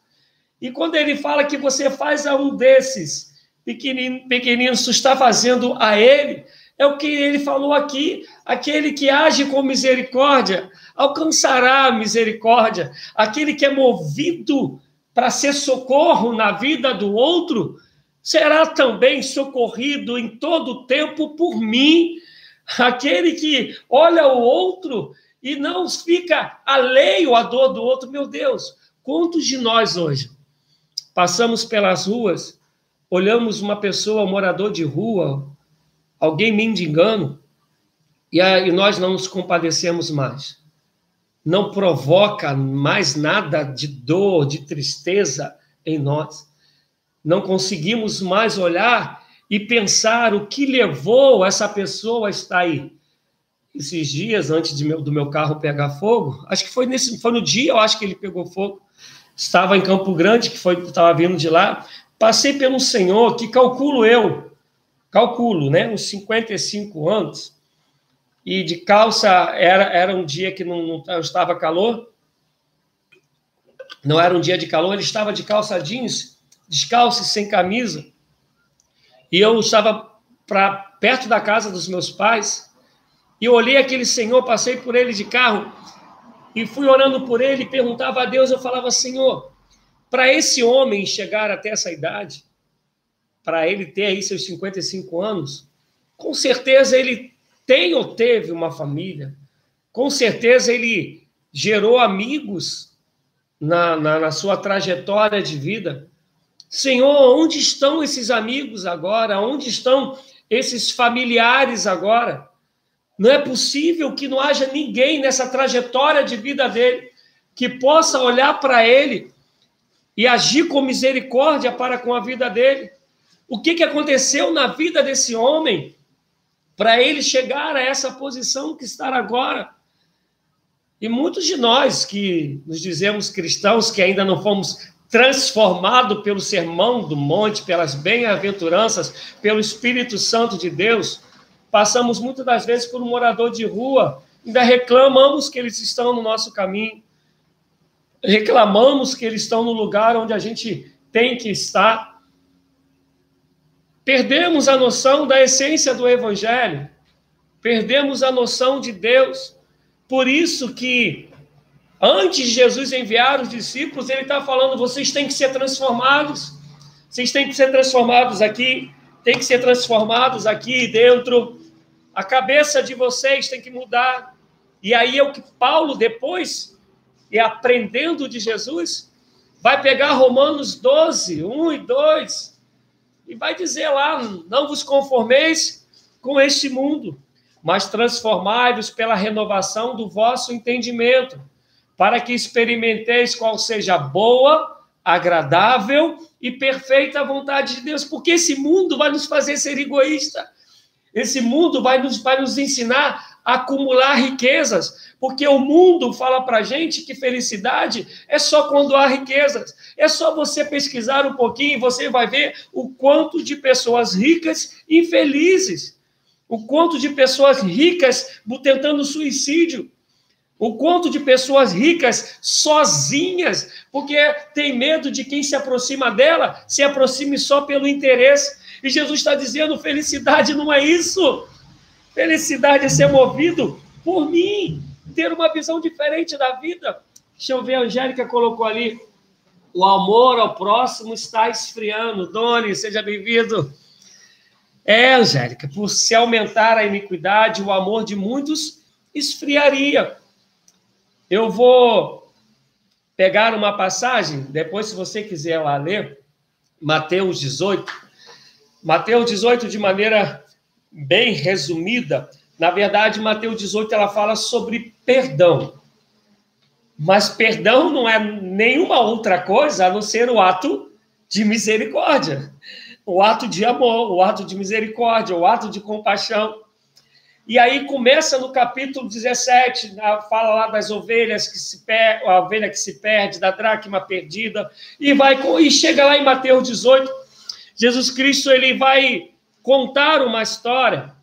E quando ele fala que você faz a um desses pequeninos, tu está fazendo a ele, é o que ele falou aqui: aquele que age com misericórdia alcançará a misericórdia, aquele que é movido para ser socorro na vida do outro será também socorrido em todo o tempo por mim. Aquele que olha o outro e não fica alheio à dor do outro, meu Deus, quantos de nós hoje Passamos pelas ruas, olhamos uma pessoa, um morador de rua, alguém mendigando, e, e nós não nos compadecemos mais. Não provoca mais nada de dor, de tristeza em nós. Não conseguimos mais olhar e pensar o que levou essa pessoa a estar aí. Esses dias, antes meu, do meu carro pegar fogo, acho que foi, nesse, foi no dia, eu acho que ele pegou fogo estava em Campo Grande, que foi estava vindo de lá, passei pelo senhor que calculo eu, calculo, né, uns 55 anos, e de calça era era um dia que não, não estava calor, não era um dia de calor, ele estava de calça jeans, descalço e sem camisa, E eu estava para perto da casa dos meus pais. E olhei aquele senhor, passei por ele de carro. E fui orando por ele, perguntava a Deus, eu falava, Senhor, para esse homem chegar até essa idade, para ele ter aí seus 55 anos, com certeza ele tem ou teve uma família, com certeza ele gerou amigos na, na, na sua trajetória de vida. Senhor, onde estão esses amigos agora? Onde estão esses familiares agora? Não é possível que não haja ninguém nessa trajetória de vida dele que possa olhar para ele e agir com misericórdia para com a vida dele. O que, que aconteceu na vida desse homem para ele chegar a essa posição que está agora? E muitos de nós que nos dizemos cristãos, que ainda não fomos transformados pelo sermão do monte, pelas bem-aventuranças, pelo Espírito Santo de Deus, Passamos muitas das vezes por um morador de rua, ainda reclamamos que eles estão no nosso caminho, reclamamos que eles estão no lugar onde a gente tem que estar. Perdemos a noção da essência do Evangelho, perdemos a noção de Deus. Por isso que, antes de Jesus enviar os discípulos, ele está falando: vocês têm que ser transformados, vocês têm que ser transformados aqui, têm que ser transformados aqui dentro. A cabeça de vocês tem que mudar. E aí é o que Paulo, depois, e aprendendo de Jesus, vai pegar Romanos 12, 1 e 2, e vai dizer lá: não vos conformeis com este mundo, mas transformai-vos pela renovação do vosso entendimento, para que experimenteis qual seja a boa, agradável e perfeita vontade de Deus, porque esse mundo vai nos fazer ser egoísta. Esse mundo vai nos, vai nos ensinar a acumular riquezas, porque o mundo fala para gente que felicidade é só quando há riquezas. É só você pesquisar um pouquinho e você vai ver o quanto de pessoas ricas infelizes, o quanto de pessoas ricas tentando suicídio, o quanto de pessoas ricas sozinhas, porque tem medo de quem se aproxima dela se aproxime só pelo interesse. E Jesus está dizendo: felicidade não é isso. Felicidade é ser movido por mim, ter uma visão diferente da vida. Deixa eu ver, a Angélica colocou ali: o amor ao próximo está esfriando. Doni, seja bem-vindo. É, Angélica, por se aumentar a iniquidade, o amor de muitos esfriaria. Eu vou pegar uma passagem, depois, se você quiser lá ler, Mateus 18, Mateus 18, de maneira bem resumida, na verdade, Mateus 18 ela fala sobre perdão. Mas perdão não é nenhuma outra coisa a não ser o ato de misericórdia, o ato de amor, o ato de misericórdia, o ato de compaixão. E aí começa no capítulo 17, fala lá das ovelhas que se perde, a ovelha que se perde, da dracma perdida, e vai e chega lá em Mateus 18, Jesus Cristo ele vai contar uma história,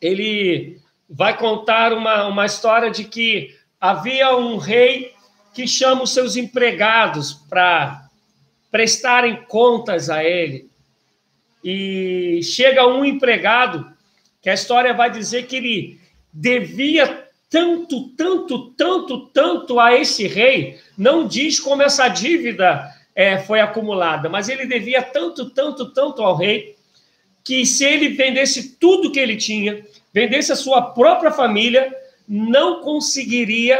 ele vai contar uma, uma história de que havia um rei que chama os seus empregados para prestarem contas a ele. E chega um empregado que a história vai dizer que ele devia tanto, tanto, tanto, tanto a esse rei, não diz como essa dívida é, foi acumulada, mas ele devia tanto, tanto, tanto ao rei, que se ele vendesse tudo que ele tinha, vendesse a sua própria família, não conseguiria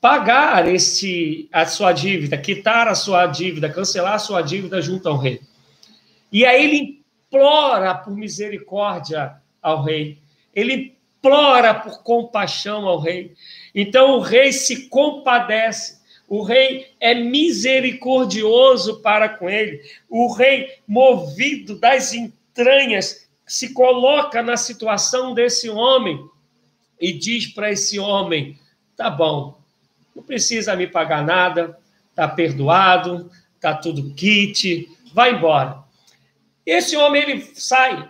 pagar este, a sua dívida, quitar a sua dívida, cancelar a sua dívida junto ao rei. E aí ele implora por misericórdia ao rei, ele implora por compaixão ao rei. Então o rei se compadece o rei é misericordioso para com ele. O rei, movido das entranhas, se coloca na situação desse homem e diz para esse homem: tá bom, não precisa me pagar nada, tá perdoado, tá tudo kit, vai embora. Esse homem ele sai,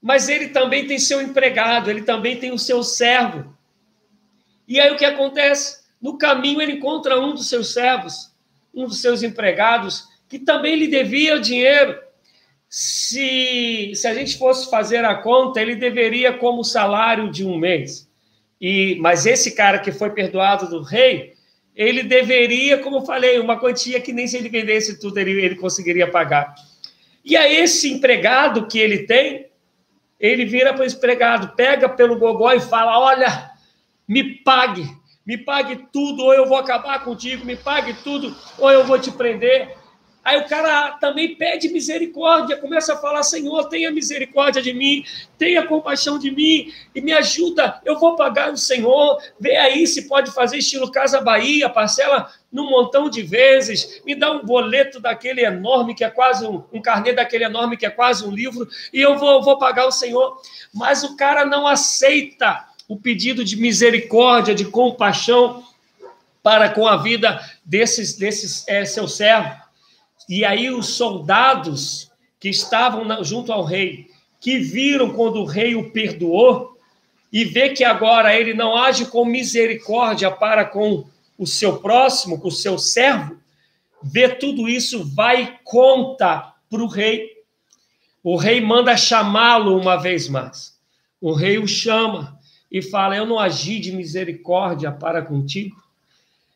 mas ele também tem seu empregado, ele também tem o seu servo. E aí o que acontece? No caminho, ele encontra um dos seus servos, um dos seus empregados, que também lhe devia dinheiro. se, se a gente fosse fazer a conta, ele deveria como salário de um mês. E, mas esse cara que foi perdoado do rei, ele deveria, como eu falei, uma quantia que nem se ele vendesse tudo ele, ele conseguiria pagar. E a esse empregado que ele tem, ele vira para o empregado, pega pelo gogó e fala: Olha, me pague, me pague tudo, ou eu vou acabar contigo, me pague tudo, ou eu vou te prender. Aí o cara também pede misericórdia, começa a falar: Senhor, tenha misericórdia de mim, tenha compaixão de mim e me ajuda. Eu vou pagar o Senhor. Vê aí se pode fazer estilo Casa Bahia, parcela num montão de vezes, me dá um boleto daquele enorme que é quase um, um carnê daquele enorme que é quase um livro e eu vou, vou pagar o Senhor. Mas o cara não aceita o pedido de misericórdia, de compaixão para com a vida desses, desses é, seu servo. E aí os soldados que estavam junto ao rei, que viram quando o rei o perdoou, e vê que agora ele não age com misericórdia para com o seu próximo, com o seu servo, vê tudo isso, vai e conta para o rei. O rei manda chamá-lo uma vez mais. O rei o chama e fala: Eu não agi de misericórdia para contigo,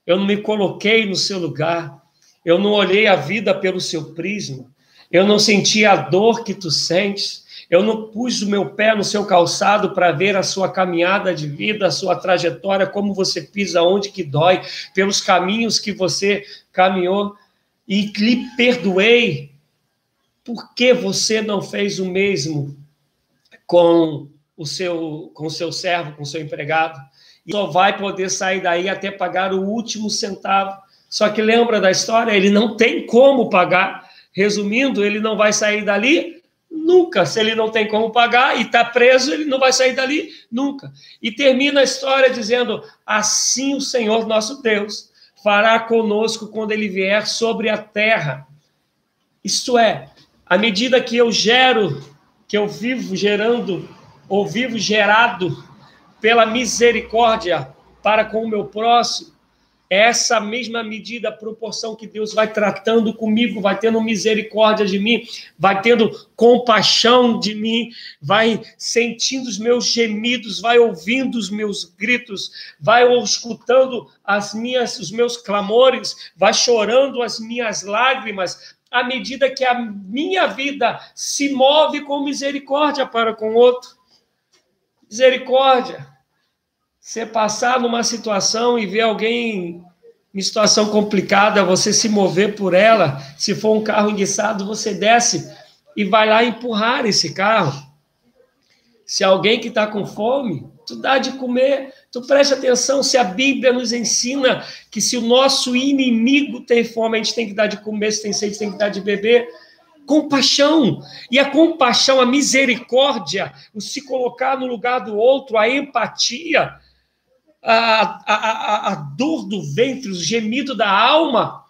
eu não me coloquei no seu lugar, eu não olhei a vida pelo seu prisma, eu não senti a dor que tu sentes, eu não pus o meu pé no seu calçado para ver a sua caminhada de vida, a sua trajetória, como você pisa, onde que dói, pelos caminhos que você caminhou, e lhe perdoei. Por que você não fez o mesmo com o seu, com o seu servo, com o seu empregado? E só vai poder sair daí até pagar o último centavo só que lembra da história? Ele não tem como pagar. Resumindo, ele não vai sair dali nunca. Se ele não tem como pagar e está preso, ele não vai sair dali nunca. E termina a história dizendo: Assim o Senhor nosso Deus fará conosco quando ele vier sobre a terra. Isto é, à medida que eu gero, que eu vivo gerando, ou vivo gerado pela misericórdia para com o meu próximo, essa mesma medida, proporção que Deus vai tratando comigo, vai tendo misericórdia de mim, vai tendo compaixão de mim, vai sentindo os meus gemidos, vai ouvindo os meus gritos, vai escutando as minhas, os meus clamores, vai chorando as minhas lágrimas, à medida que a minha vida se move com misericórdia para com o outro. Misericórdia você passar numa situação e ver alguém em situação complicada, você se mover por ela, se for um carro enguiçado, você desce e vai lá empurrar esse carro. Se alguém que está com fome, tu dá de comer, tu preste atenção, se a Bíblia nos ensina que se o nosso inimigo tem fome, a gente tem que dar de comer, se tem sede, tem que dar de beber. Compaixão. E a compaixão, a misericórdia, o se colocar no lugar do outro, a empatia, a, a, a, dor do ventre, o gemido da alma,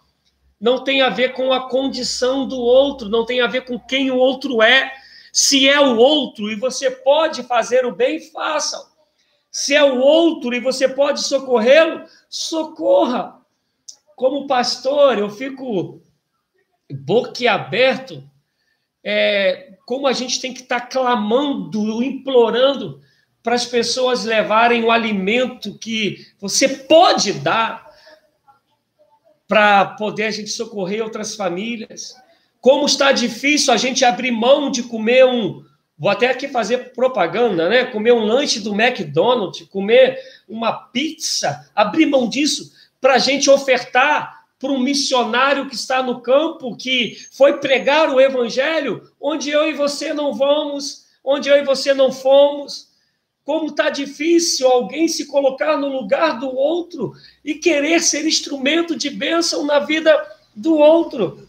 não tem a ver com a condição do outro, não tem a ver com quem o outro é. Se é o outro e você pode fazer o bem, faça. Se é o outro e você pode socorrê-lo, socorra. Como pastor, eu fico boquiaberto, é, como a gente tem que estar tá clamando, implorando para as pessoas levarem o alimento que você pode dar para poder a gente socorrer outras famílias. Como está difícil a gente abrir mão de comer um, vou até aqui fazer propaganda, né? Comer um lanche do McDonald's, comer uma pizza, abrir mão disso para a gente ofertar para um missionário que está no campo, que foi pregar o evangelho, onde eu e você não vamos, onde eu e você não fomos como está difícil alguém se colocar no lugar do outro e querer ser instrumento de bênção na vida do outro.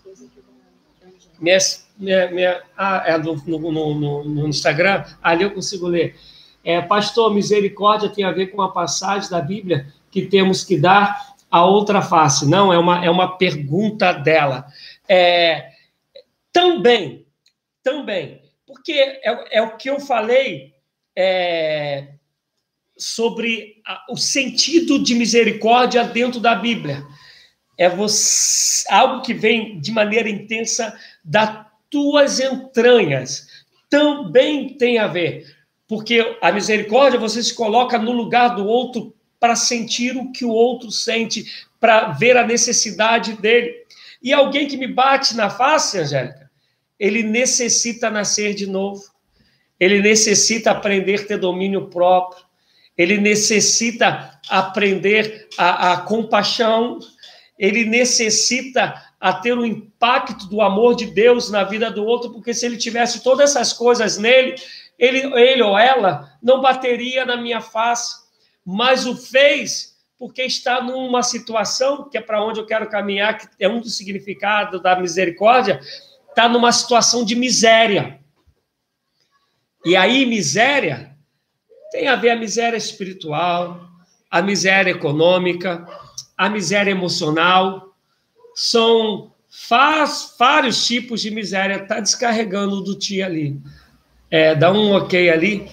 Minha, minha, minha, ah, é no, no, no, no, Instagram, ali eu consigo ler. É, Pastor, misericórdia tem a ver com a passagem da Bíblia que temos que dar a outra face. Não, é uma, é uma pergunta dela. É, também, também, porque é, é o que eu falei é, sobre a, o sentido de misericórdia dentro da Bíblia. É você, algo que vem de maneira intensa da tuas entranhas. Também tem a ver. Porque a misericórdia você se coloca no lugar do outro para sentir o que o outro sente, para ver a necessidade dele. E alguém que me bate na face, Angélica, ele necessita nascer de novo. Ele necessita aprender a ter domínio próprio. Ele necessita aprender a, a compaixão. Ele necessita a ter o impacto do amor de Deus na vida do outro, porque se ele tivesse todas essas coisas nele, ele, ele ou ela não bateria na minha face, mas o fez porque está numa situação que é para onde eu quero caminhar, que é um dos significados da misericórdia, está numa situação de miséria. E aí, miséria tem a ver a miséria espiritual, a miséria econômica, a miséria emocional, são faz, vários tipos de miséria. Está descarregando do tia ali. É, dá um ok ali.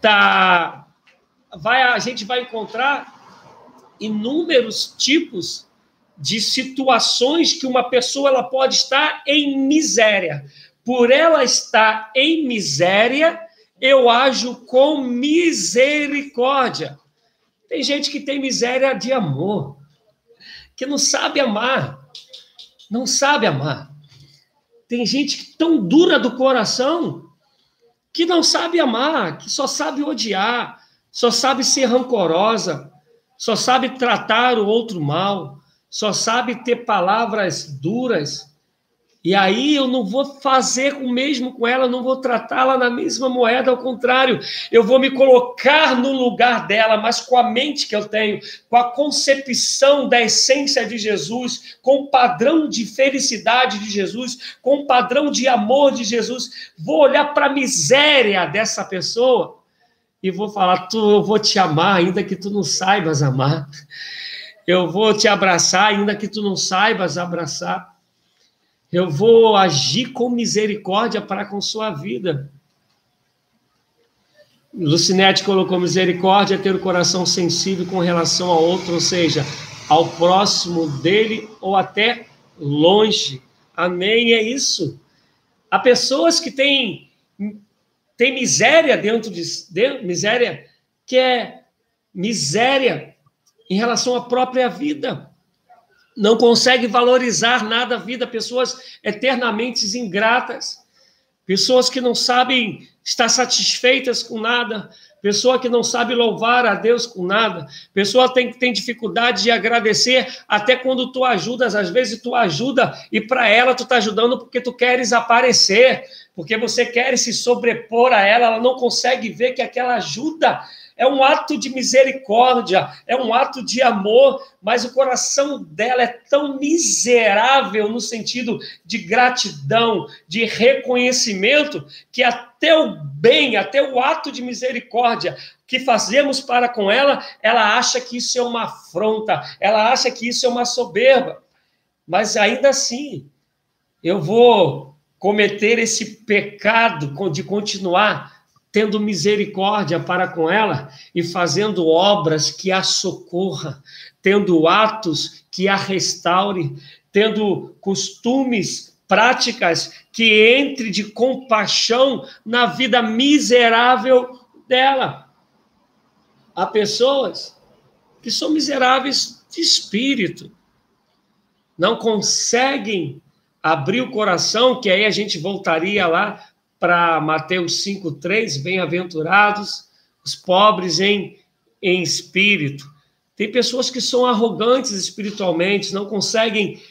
Tá, vai, a gente vai encontrar inúmeros tipos de situações que uma pessoa ela pode estar em miséria. Por ela estar em miséria, eu ajo com misericórdia. Tem gente que tem miséria de amor, que não sabe amar não sabe amar. Tem gente tão dura do coração que não sabe amar, que só sabe odiar, só sabe ser rancorosa, só sabe tratar o outro mal, só sabe ter palavras duras, e aí eu não vou fazer o mesmo com ela, não vou tratá-la na mesma moeda, ao contrário, eu vou me colocar no lugar dela, mas com a mente que eu tenho, com a concepção da essência de Jesus, com o padrão de felicidade de Jesus, com o padrão de amor de Jesus, vou olhar para a miséria dessa pessoa e vou falar: tu, eu vou te amar, ainda que tu não saibas amar. Eu vou te abraçar, ainda que tu não saibas abraçar eu vou agir com misericórdia para com sua vida. Lucinete colocou misericórdia, ter o coração sensível com relação ao outro, ou seja, ao próximo dele ou até longe. Amém? É isso. Há pessoas que têm, têm miséria dentro de, de miséria, que é miséria em relação à própria vida não consegue valorizar nada a vida, pessoas eternamente ingratas, pessoas que não sabem estar satisfeitas com nada, pessoa que não sabe louvar a Deus com nada, pessoa tem que tem dificuldade de agradecer até quando tu ajudas, às vezes tu ajuda e para ela tu tá ajudando porque tu queres aparecer, porque você quer se sobrepor a ela, ela não consegue ver que aquela ajuda é um ato de misericórdia, é um ato de amor, mas o coração dela é tão miserável no sentido de gratidão, de reconhecimento, que até o bem, até o ato de misericórdia que fazemos para com ela, ela acha que isso é uma afronta, ela acha que isso é uma soberba. Mas ainda assim, eu vou cometer esse pecado de continuar tendo misericórdia para com ela e fazendo obras que a socorra, tendo atos que a restaure, tendo costumes, práticas que entre de compaixão na vida miserável dela. Há pessoas que são miseráveis de espírito, não conseguem abrir o coração, que aí a gente voltaria lá para Mateus 5,3, bem-aventurados os pobres em, em espírito. Tem pessoas que são arrogantes espiritualmente, não conseguem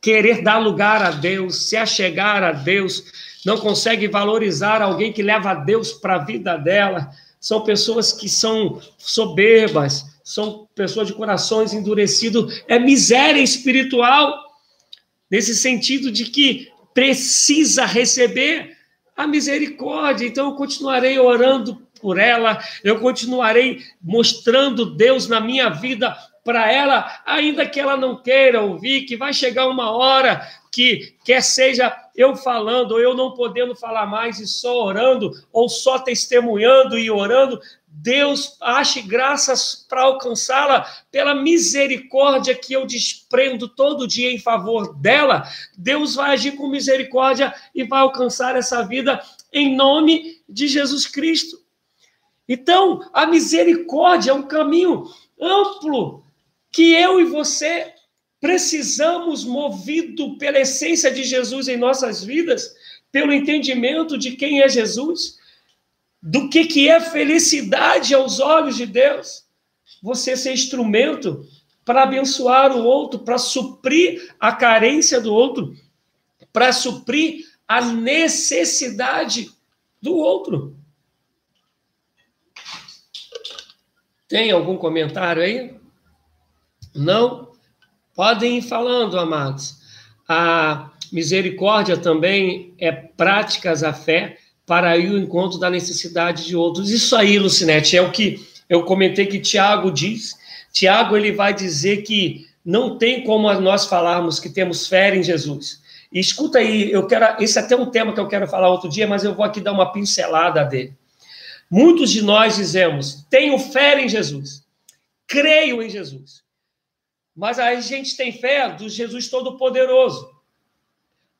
querer dar lugar a Deus, se achegar a Deus, não conseguem valorizar alguém que leva a Deus para a vida dela. São pessoas que são soberbas, são pessoas de corações endurecidos. É miséria espiritual, nesse sentido de que precisa receber a misericórdia. Então, eu continuarei orando por ela, eu continuarei mostrando Deus na minha vida para ela, ainda que ela não queira ouvir, que vai chegar uma hora que quer seja eu falando, ou eu não podendo falar mais e só orando, ou só testemunhando e orando, Deus ache graças para alcançá-la pela misericórdia que eu desprendo todo dia em favor dela. Deus vai agir com misericórdia e vai alcançar essa vida em nome de Jesus Cristo. Então, a misericórdia é um caminho amplo que eu e você precisamos, movido pela essência de Jesus em nossas vidas, pelo entendimento de quem é Jesus, do que, que é felicidade aos olhos de Deus. Você ser instrumento para abençoar o outro, para suprir a carência do outro, para suprir a necessidade do outro. Tem algum comentário aí? Não? Podem ir falando, amados. A misericórdia também é práticas à fé para ir ao encontro da necessidade de outros. Isso aí, Lucinete, é o que eu comentei que Tiago diz. Tiago ele vai dizer que não tem como nós falarmos que temos fé em Jesus. E escuta aí, eu quero, esse é até um tema que eu quero falar outro dia, mas eu vou aqui dar uma pincelada dele. Muitos de nós dizemos: tenho fé em Jesus, creio em Jesus. Mas a gente tem fé do Jesus Todo-Poderoso.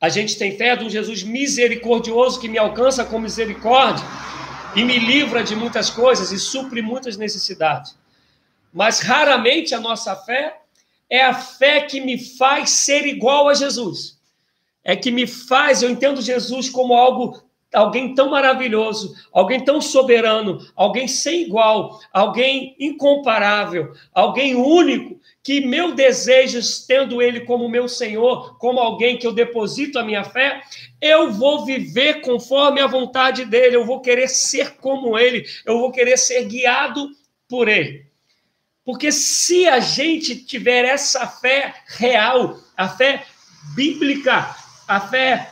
A gente tem fé de um Jesus misericordioso que me alcança com misericórdia e me livra de muitas coisas e supre muitas necessidades. Mas raramente a nossa fé é a fé que me faz ser igual a Jesus. É que me faz, eu entendo Jesus como algo alguém tão maravilhoso, alguém tão soberano, alguém sem igual, alguém incomparável, alguém único, que meu desejo, tendo Ele como meu Senhor, como alguém que eu deposito a minha fé, eu vou viver conforme a vontade dEle, eu vou querer ser como Ele, eu vou querer ser guiado por Ele. Porque se a gente tiver essa fé real, a fé bíblica, a fé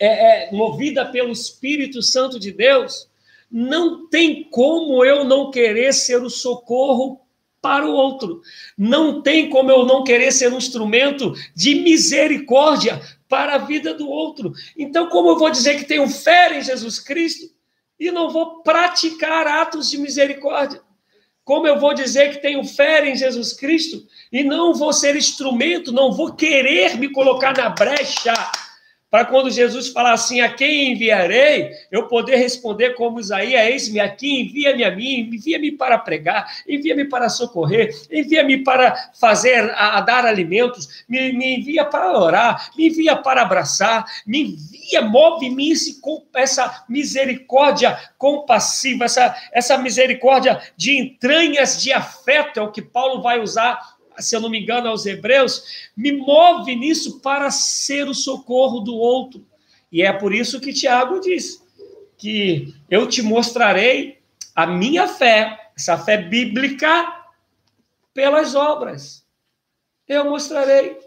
é, é, movida pelo Espírito Santo de Deus, não tem como eu não querer ser o socorro para o outro. Não tem como eu não querer ser um instrumento de misericórdia para a vida do outro. Então, como eu vou dizer que tenho fé em Jesus Cristo e não vou praticar atos de misericórdia? Como eu vou dizer que tenho fé em Jesus Cristo e não vou ser instrumento, não vou querer me colocar na brecha para quando Jesus falar assim, a quem enviarei, eu poder responder como Isaías, eis-me aqui, envia-me a mim, envia-me para pregar, envia-me para socorrer, envia-me para fazer, a, a dar alimentos, me, me, envia para orar, me envia para abraçar, me envia, move-me essa misericórdia compassiva, essa, essa misericórdia de entranhas de afeto, é o que Paulo vai usar se eu não me engano, aos Hebreus, me move nisso para ser o socorro do outro. E é por isso que Tiago diz que eu te mostrarei a minha fé, essa fé bíblica, pelas obras. Eu mostrarei.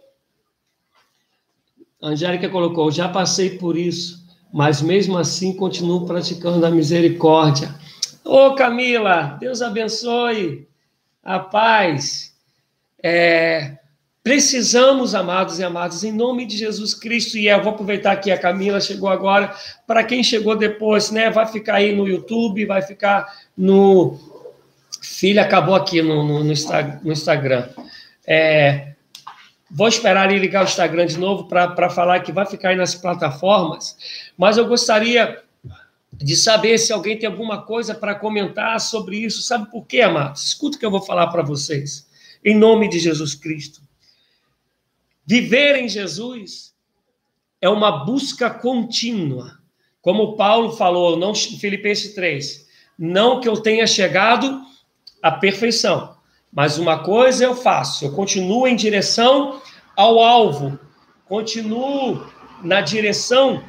A Angélica colocou: já passei por isso, mas mesmo assim continuo praticando a misericórdia. Ô Camila, Deus abençoe. A paz. É, precisamos, amados e amadas, em nome de Jesus Cristo, e eu vou aproveitar que a Camila chegou agora, para quem chegou depois, né, vai ficar aí no YouTube, vai ficar no... Filha, acabou aqui no, no, no, Instagram. É, vou esperar ele ligar o Instagram de novo para falar que vai ficar aí nas plataformas, mas eu gostaria de saber se alguém tem alguma coisa para comentar sobre isso. Sabe por quê, amados? Escuta o que eu vou falar para vocês em nome de Jesus Cristo. Viver em Jesus é uma busca contínua. Como Paulo falou não, em Filipenses 3, não que eu tenha chegado à perfeição, mas uma coisa eu faço, eu continuo em direção ao alvo, continuo na direção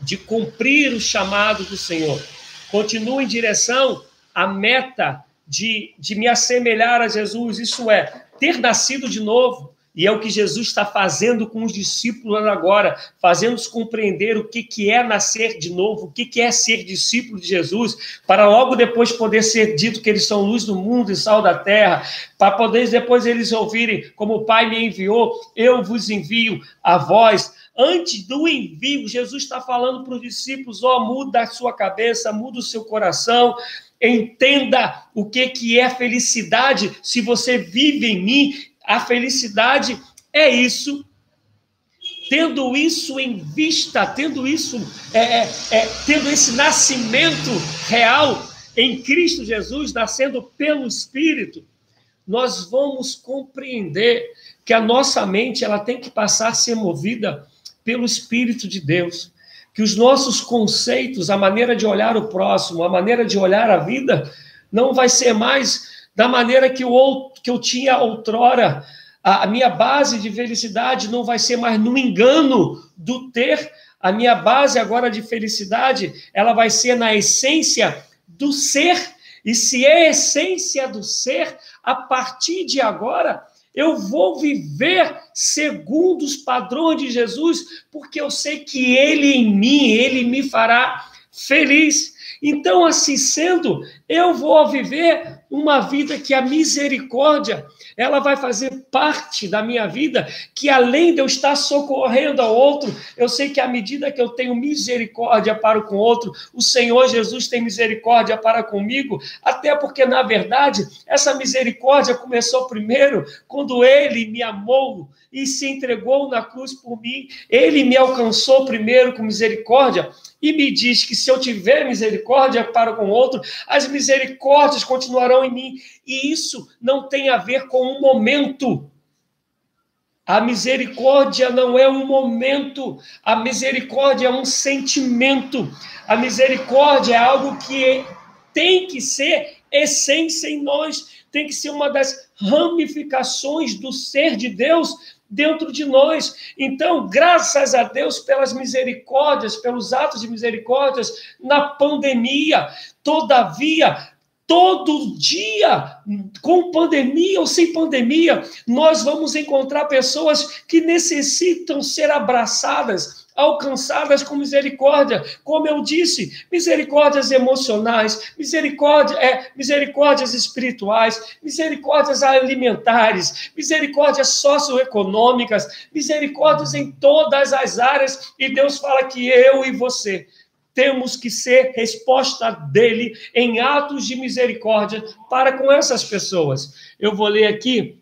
de cumprir o chamado do Senhor, continuo em direção à meta de, de me assemelhar a Jesus, isso é, ter nascido de novo. E é o que Jesus está fazendo com os discípulos agora, fazendo-os compreender o que, que é nascer de novo, o que, que é ser discípulo de Jesus, para logo depois poder ser dito que eles são luz do mundo e sal da terra, para poder depois eles ouvirem, como o Pai me enviou, eu vos envio a vós. Antes do envio, Jesus está falando para os discípulos: ó, oh, muda a sua cabeça, muda o seu coração, Entenda o que, que é felicidade. Se você vive em mim, a felicidade é isso. Tendo isso em vista, tendo isso, é, é, é, tendo esse nascimento real em Cristo Jesus, nascendo pelo Espírito, nós vamos compreender que a nossa mente ela tem que passar a ser movida pelo Espírito de Deus que os nossos conceitos, a maneira de olhar o próximo, a maneira de olhar a vida, não vai ser mais da maneira que, que eu tinha outrora. A, a minha base de felicidade não vai ser mais no engano do ter. A minha base agora de felicidade, ela vai ser na essência do ser. E se é a essência do ser, a partir de agora, eu vou viver segundo os padrões de Jesus, porque eu sei que Ele em mim, Ele me fará feliz. Então, assim sendo, eu vou viver uma vida que a misericórdia ela vai fazer parte da minha vida, que além de eu estar socorrendo ao outro, eu sei que à medida que eu tenho misericórdia para com o outro, o Senhor Jesus tem misericórdia para comigo, até porque, na verdade, essa misericórdia começou primeiro quando ele me amou e se entregou na cruz por mim, ele me alcançou primeiro com misericórdia e me diz que se eu tiver misericórdia para com o outro, as misericórdias continuarão em mim. E isso não tem a ver com um momento. A misericórdia não é um momento, a misericórdia é um sentimento. A misericórdia é algo que tem que ser essência em nós, tem que ser uma das ramificações do ser de Deus dentro de nós. Então, graças a Deus pelas misericórdias, pelos atos de misericórdias na pandemia. Todavia, todo dia, com pandemia ou sem pandemia, nós vamos encontrar pessoas que necessitam ser abraçadas, alcançadas com misericórdia, como eu disse, misericórdias emocionais, misericórdia, é, misericórdias espirituais, misericórdias alimentares, misericórdias socioeconômicas, misericórdias em todas as áreas, e Deus fala que eu e você temos que ser resposta dele em atos de misericórdia para com essas pessoas. Eu vou ler aqui,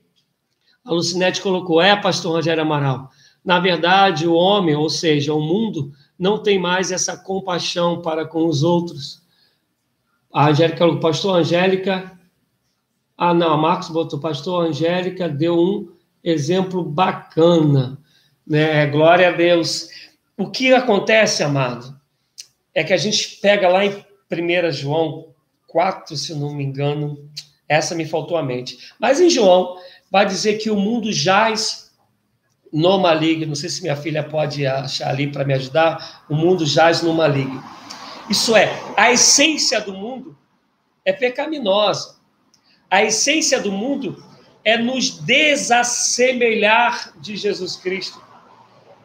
a Lucinete colocou, é, pastor Rogério Amaral, na verdade, o homem, ou seja, o mundo, não tem mais essa compaixão para com os outros. A Angélica, o pastor Angélica, ah, não, a Marcos botou, pastor Angélica deu um exemplo bacana, né? Glória a Deus. O que acontece, amado, é que a gente pega lá em 1 João 4, se não me engano, essa me faltou a mente. Mas em João, vai dizer que o mundo jaz no maligno. Não sei se minha filha pode achar ali para me ajudar. O mundo jaz no maligno. Isso é, a essência do mundo é pecaminosa. A essência do mundo é nos desassemelhar de Jesus Cristo.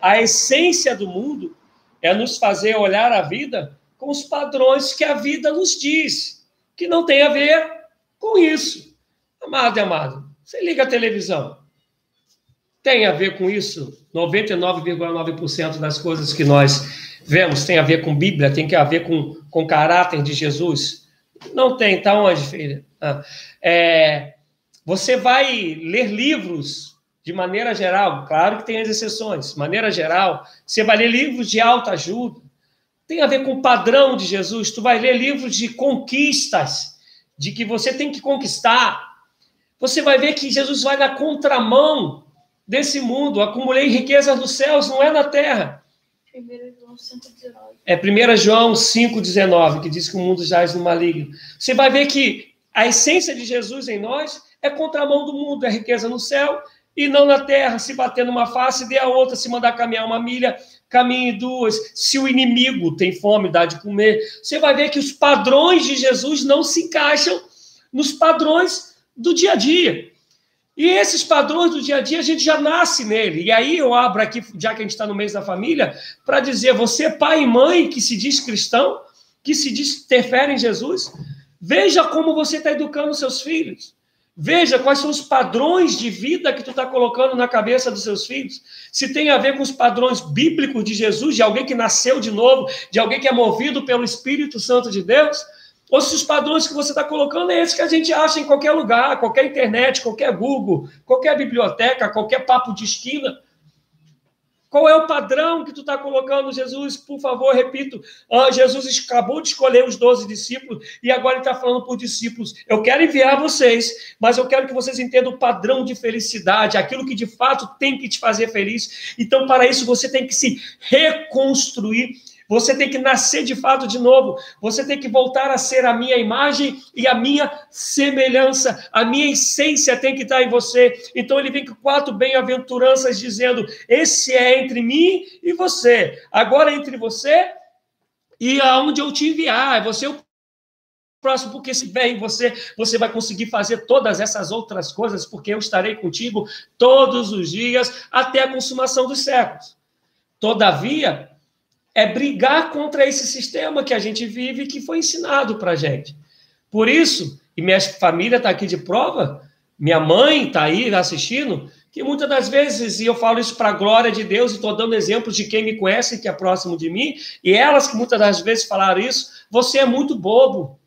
A essência do mundo é nos fazer olhar a vida com os padrões que a vida nos diz, que não tem a ver com isso. Amado e amado, você liga a televisão, tem a ver com isso? 99,9% das coisas que nós vemos tem a ver com Bíblia, tem a ver com, com caráter de Jesus? Não tem, tá onde, filha? Ah, é, você vai ler livros de maneira geral, claro que tem as exceções, maneira geral, você vai ler livros de alta ajuda, tem a ver com o padrão de Jesus, tu vai ler livros de conquistas, de que você tem que conquistar. Você vai ver que Jesus vai na contramão desse mundo, acumulei riquezas dos céus, não é na terra. 1 João 5,19. É 1 João 5,19, que diz que o mundo jaz no maligno. Você vai ver que a essência de Jesus em nós é contramão do mundo, é riqueza no céu e não na terra. Se bater numa face, dê a outra. Se mandar caminhar uma milha, caminhe duas. Se o inimigo tem fome, dá de comer. Você vai ver que os padrões de Jesus não se encaixam nos padrões do dia a dia. E esses padrões do dia a dia a gente já nasce nele. E aí eu abro aqui, já que a gente está no mês da família, para dizer: você, pai e mãe que se diz cristão, que se diz ter fé em Jesus, veja como você está educando seus filhos. Veja quais são os padrões de vida que tu está colocando na cabeça dos seus filhos. Se tem a ver com os padrões bíblicos de Jesus, de alguém que nasceu de novo, de alguém que é movido pelo Espírito Santo de Deus, ou se os padrões que você está colocando é esse que a gente acha em qualquer lugar, qualquer internet, qualquer Google, qualquer biblioteca, qualquer papo de esquina. Qual é o padrão que tu está colocando, Jesus? Por favor, repito. Ah, Jesus acabou de escolher os doze discípulos e agora ele está falando por discípulos. Eu quero enviar vocês, mas eu quero que vocês entendam o padrão de felicidade, aquilo que de fato tem que te fazer feliz. Então, para isso, você tem que se reconstruir você tem que nascer de fato de novo. Você tem que voltar a ser a minha imagem e a minha semelhança. A minha essência tem que estar em você. Então ele vem com quatro bem-aventuranças dizendo: esse é entre mim e você. Agora é entre você e aonde eu te enviar. É você o próximo, porque se vier em você, você vai conseguir fazer todas essas outras coisas, porque eu estarei contigo todos os dias até a consumação dos séculos. Todavia, é brigar contra esse sistema que a gente vive que foi ensinado para a gente. Por isso, e minha família está aqui de prova, minha mãe está aí assistindo, que muitas das vezes, e eu falo isso para a glória de Deus, e estou dando exemplos de quem me conhece, que é próximo de mim, e elas que muitas das vezes falaram isso, você é muito bobo,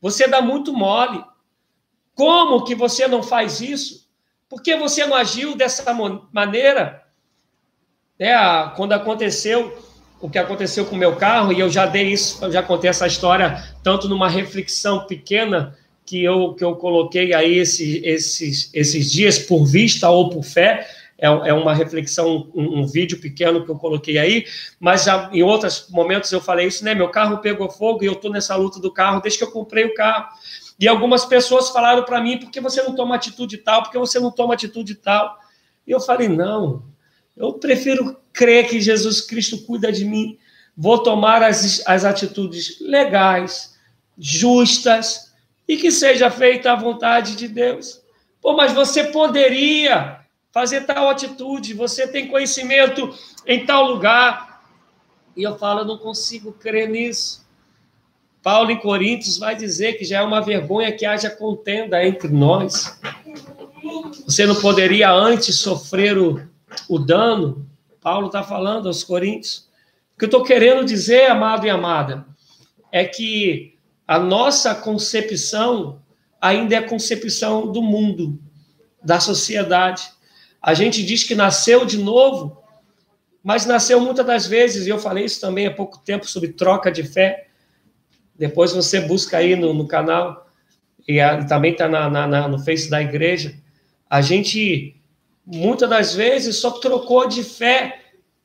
você dá muito mole. Como que você não faz isso? Por que você não agiu dessa maneira? É, quando aconteceu o que aconteceu com o meu carro, e eu já dei isso, eu já contei essa história, tanto numa reflexão pequena que eu, que eu coloquei aí esse, esses, esses dias por vista ou por fé, é, é uma reflexão, um, um, vídeo pequeno que eu coloquei aí, mas já em outros momentos eu falei isso, né? Meu carro pegou fogo e eu estou nessa luta do carro desde que eu comprei o carro. E algumas pessoas falaram para mim, por que você não toma atitude tal? Por que você não toma atitude tal? E eu falei, não, eu prefiro crer que Jesus Cristo cuida de mim. Vou tomar as, as atitudes legais, justas e que seja feita a vontade de Deus. Pô, mas você poderia fazer tal atitude, você tem conhecimento em tal lugar. E eu falo, eu não consigo crer nisso. Paulo em Coríntios vai dizer que já é uma vergonha que haja contenda entre nós. Você não poderia antes sofrer o, o dano, Paulo está falando aos Coríntios. O que eu estou querendo dizer, amado e amada, é que a nossa concepção ainda é a concepção do mundo, da sociedade. A gente diz que nasceu de novo, mas nasceu muitas das vezes, e eu falei isso também há pouco tempo sobre troca de fé. Depois você busca aí no, no canal, e a, também está no Face da igreja. A gente muitas das vezes só trocou de fé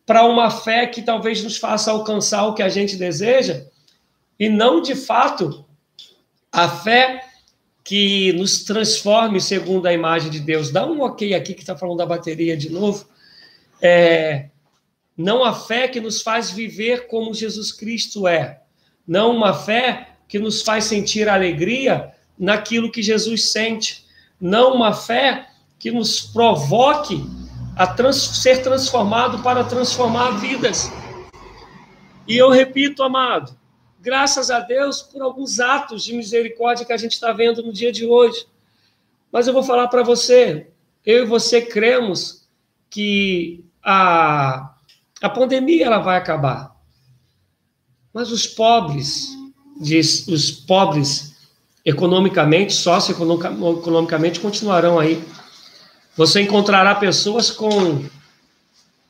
para uma fé que talvez nos faça alcançar o que a gente deseja, e não de fato a fé que nos transforme segundo a imagem de Deus. Dá um ok aqui que está falando da bateria de novo. É, não a fé que nos faz viver como Jesus Cristo é. Não uma fé que nos faz sentir alegria naquilo que Jesus sente. Não uma fé que nos provoque a trans, ser transformado para transformar vidas. E eu repito, amado, graças a Deus por alguns atos de misericórdia que a gente está vendo no dia de hoje. Mas eu vou falar para você, eu e você cremos que a, a pandemia ela vai acabar. Mas os pobres, diz, os pobres economicamente, socioeconomicamente, continuarão aí você encontrará pessoas com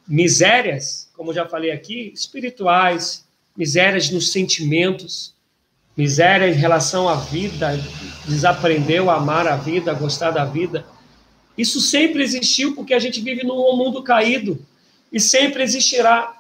misérias, como já falei aqui, espirituais, misérias nos sentimentos, miséria em relação à vida, desaprendeu a amar a vida, a gostar da vida. Isso sempre existiu porque a gente vive num mundo caído e sempre existirá.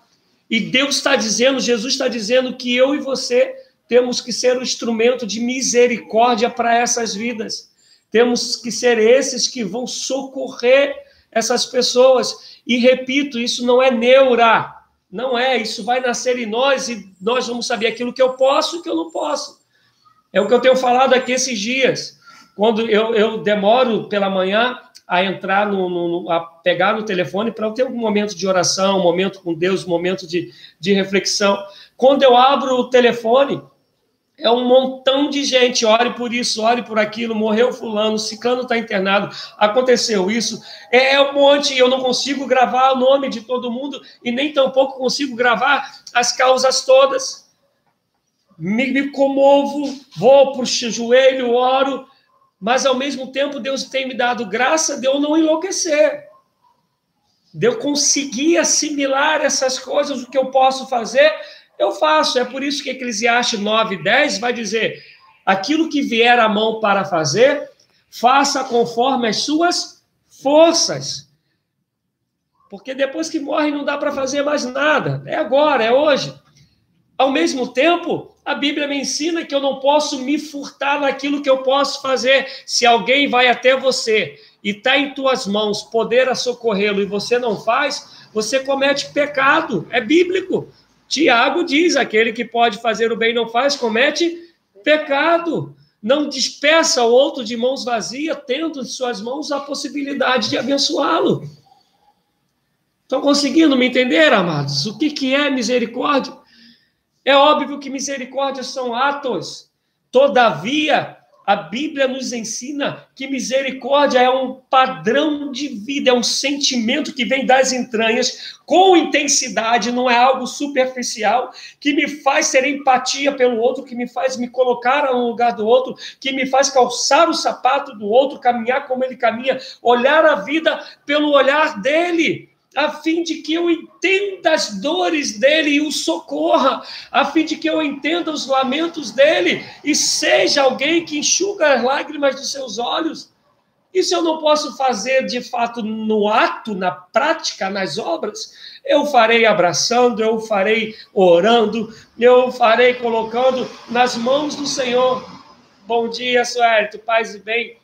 E Deus está dizendo, Jesus está dizendo que eu e você temos que ser o um instrumento de misericórdia para essas vidas. Temos que ser esses que vão socorrer essas pessoas. E repito, isso não é neura, não é, isso vai nascer em nós e nós vamos saber aquilo que eu posso e que eu não posso. É o que eu tenho falado aqui esses dias. Quando eu, eu demoro pela manhã a entrar no, no, a pegar no telefone para eu ter um momento de oração, um momento com Deus, um momento de, de reflexão. Quando eu abro o telefone, é um montão de gente, ore por isso, ore por aquilo, morreu fulano, ciclano está internado, aconteceu isso, é, é um monte, eu não consigo gravar o nome de todo mundo e nem tampouco consigo gravar as causas todas. me, me comovo, vou para o joelho, oro, mas ao mesmo tempo Deus tem me dado graça de eu não enlouquecer, de eu conseguir assimilar essas coisas, o que eu posso fazer, eu faço. É por isso que Eclesiastes 9, 10 vai dizer: aquilo que vier à mão para fazer, faça conforme as suas forças. Porque depois que morre não dá para fazer mais nada. É agora, é hoje. Ao mesmo tempo, a Bíblia me ensina que eu não posso me furtar naquilo que eu posso fazer. Se alguém vai até você e está em tuas mãos poder a socorrê-lo e você não faz, você comete pecado. É bíblico. Tiago diz: aquele que pode fazer o bem não faz, comete pecado. Não despeça o outro de mãos vazias, tendo em suas mãos a possibilidade de abençoá-lo. Estão conseguindo me entender, amados? O que, que é misericórdia? É óbvio que misericórdia são atos. Todavia, a Bíblia nos ensina que misericórdia é um padrão de vida, é um sentimento que vem das entranhas, com intensidade, não é algo superficial, que me faz ter empatia pelo outro, que me faz me colocar no lugar do outro, que me faz calçar o sapato do outro, caminhar como ele caminha, olhar a vida pelo olhar dele a fim de que eu entenda as dores dele e o socorra, a fim de que eu entenda os lamentos dele e seja alguém que enxuga as lágrimas dos seus olhos. Isso eu não posso fazer de fato no ato, na prática, nas obras. Eu farei abraçando, eu farei orando, eu farei colocando nas mãos do Senhor. Bom dia, Suérito, paz e bem.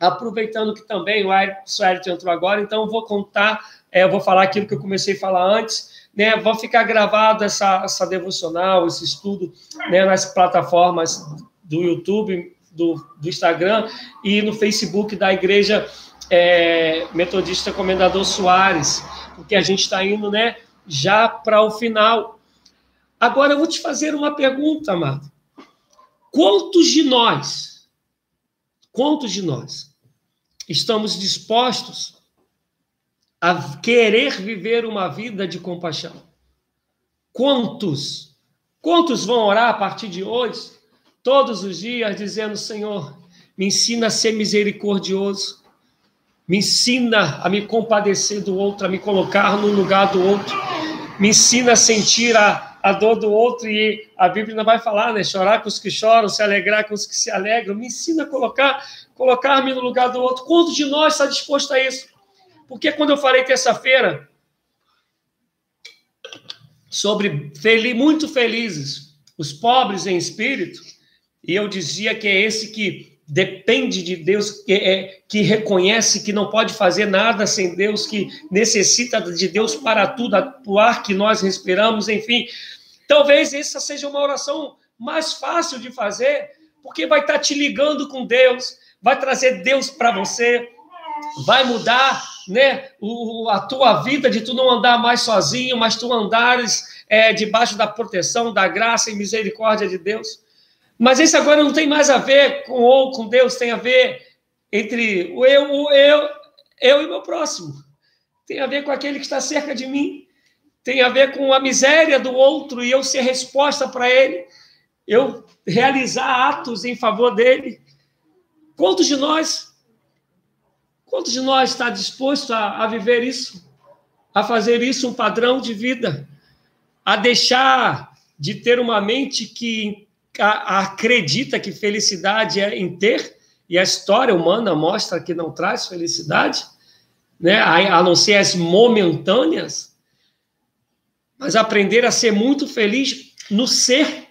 Aproveitando que também o Suérito entrou agora, então vou contar é, eu vou falar aquilo que eu comecei a falar antes, né? Vão ficar gravado essa, essa devocional, esse estudo, né, nas plataformas do YouTube, do, do Instagram e no Facebook da Igreja é, Metodista Comendador Soares, porque a gente está indo, né, já para o final. Agora eu vou te fazer uma pergunta, amado. Quantos de nós, quantos de nós estamos dispostos a querer viver uma vida de compaixão. Quantos? Quantos vão orar a partir de hoje, todos os dias, dizendo: Senhor, me ensina a ser misericordioso, me ensina a me compadecer do outro, a me colocar no lugar do outro, me ensina a sentir a, a dor do outro, e a Bíblia não vai falar, né? Chorar com os que choram, se alegrar com os que se alegram, me ensina a colocar, colocar-me no lugar do outro. Quantos de nós está disposto a isso? Porque quando eu falei terça-feira sobre fel muito felizes, os pobres em espírito, e eu dizia que é esse que depende de Deus, que, é, que reconhece que não pode fazer nada sem Deus, que necessita de Deus para tudo, o ar que nós respiramos, enfim. Talvez essa seja uma oração mais fácil de fazer, porque vai estar te ligando com Deus, vai trazer Deus para você, vai mudar né, o, a tua vida de tu não andar mais sozinho, mas tu andares é, debaixo da proteção, da graça e misericórdia de Deus. Mas isso agora não tem mais a ver com ou com Deus, tem a ver entre o eu, o eu, eu e meu próximo. Tem a ver com aquele que está cerca de mim. Tem a ver com a miséria do outro e eu ser resposta para ele. Eu realizar atos em favor dele. Quantos de nós Quantos de nós está disposto a, a viver isso? A fazer isso um padrão de vida? A deixar de ter uma mente que acredita que felicidade é em ter, e a história humana mostra que não traz felicidade, né? a não ser as momentâneas, mas aprender a ser muito feliz no ser,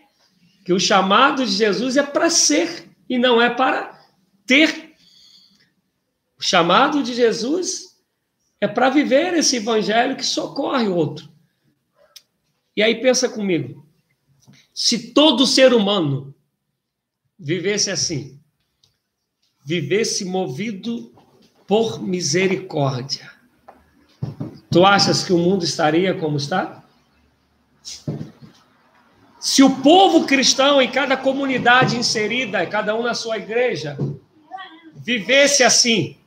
que o chamado de Jesus é para ser e não é para ter. O chamado de Jesus é para viver esse evangelho que socorre o outro. E aí pensa comigo, se todo ser humano vivesse assim, vivesse movido por misericórdia, tu achas que o mundo estaria como está? Se o povo cristão em cada comunidade inserida, cada um na sua igreja, vivesse assim,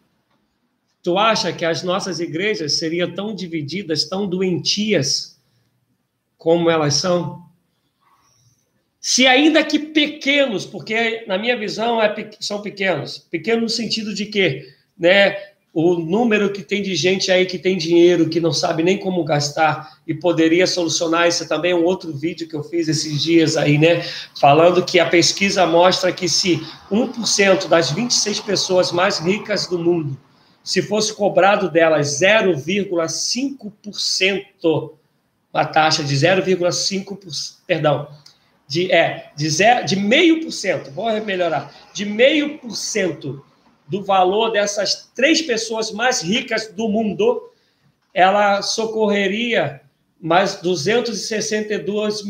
Tu acha que as nossas igrejas seriam tão divididas, tão doentias como elas são? se ainda que pequenos, porque na minha visão é, são pequenos, pequeno no sentido de que, né, o número que tem de gente aí que tem dinheiro, que não sabe nem como gastar e poderia solucionar isso também é um outro vídeo que eu fiz esses dias aí, né, falando que a pesquisa mostra que se 1% das 26 pessoas mais ricas do mundo, se fosse cobrado delas 0,5%, uma taxa de 0,5%, perdão, de, é, de, zero, de meio por cento, vou melhorar, de meio por cento do valor dessas três pessoas mais ricas do mundo, ela socorreria mais 262,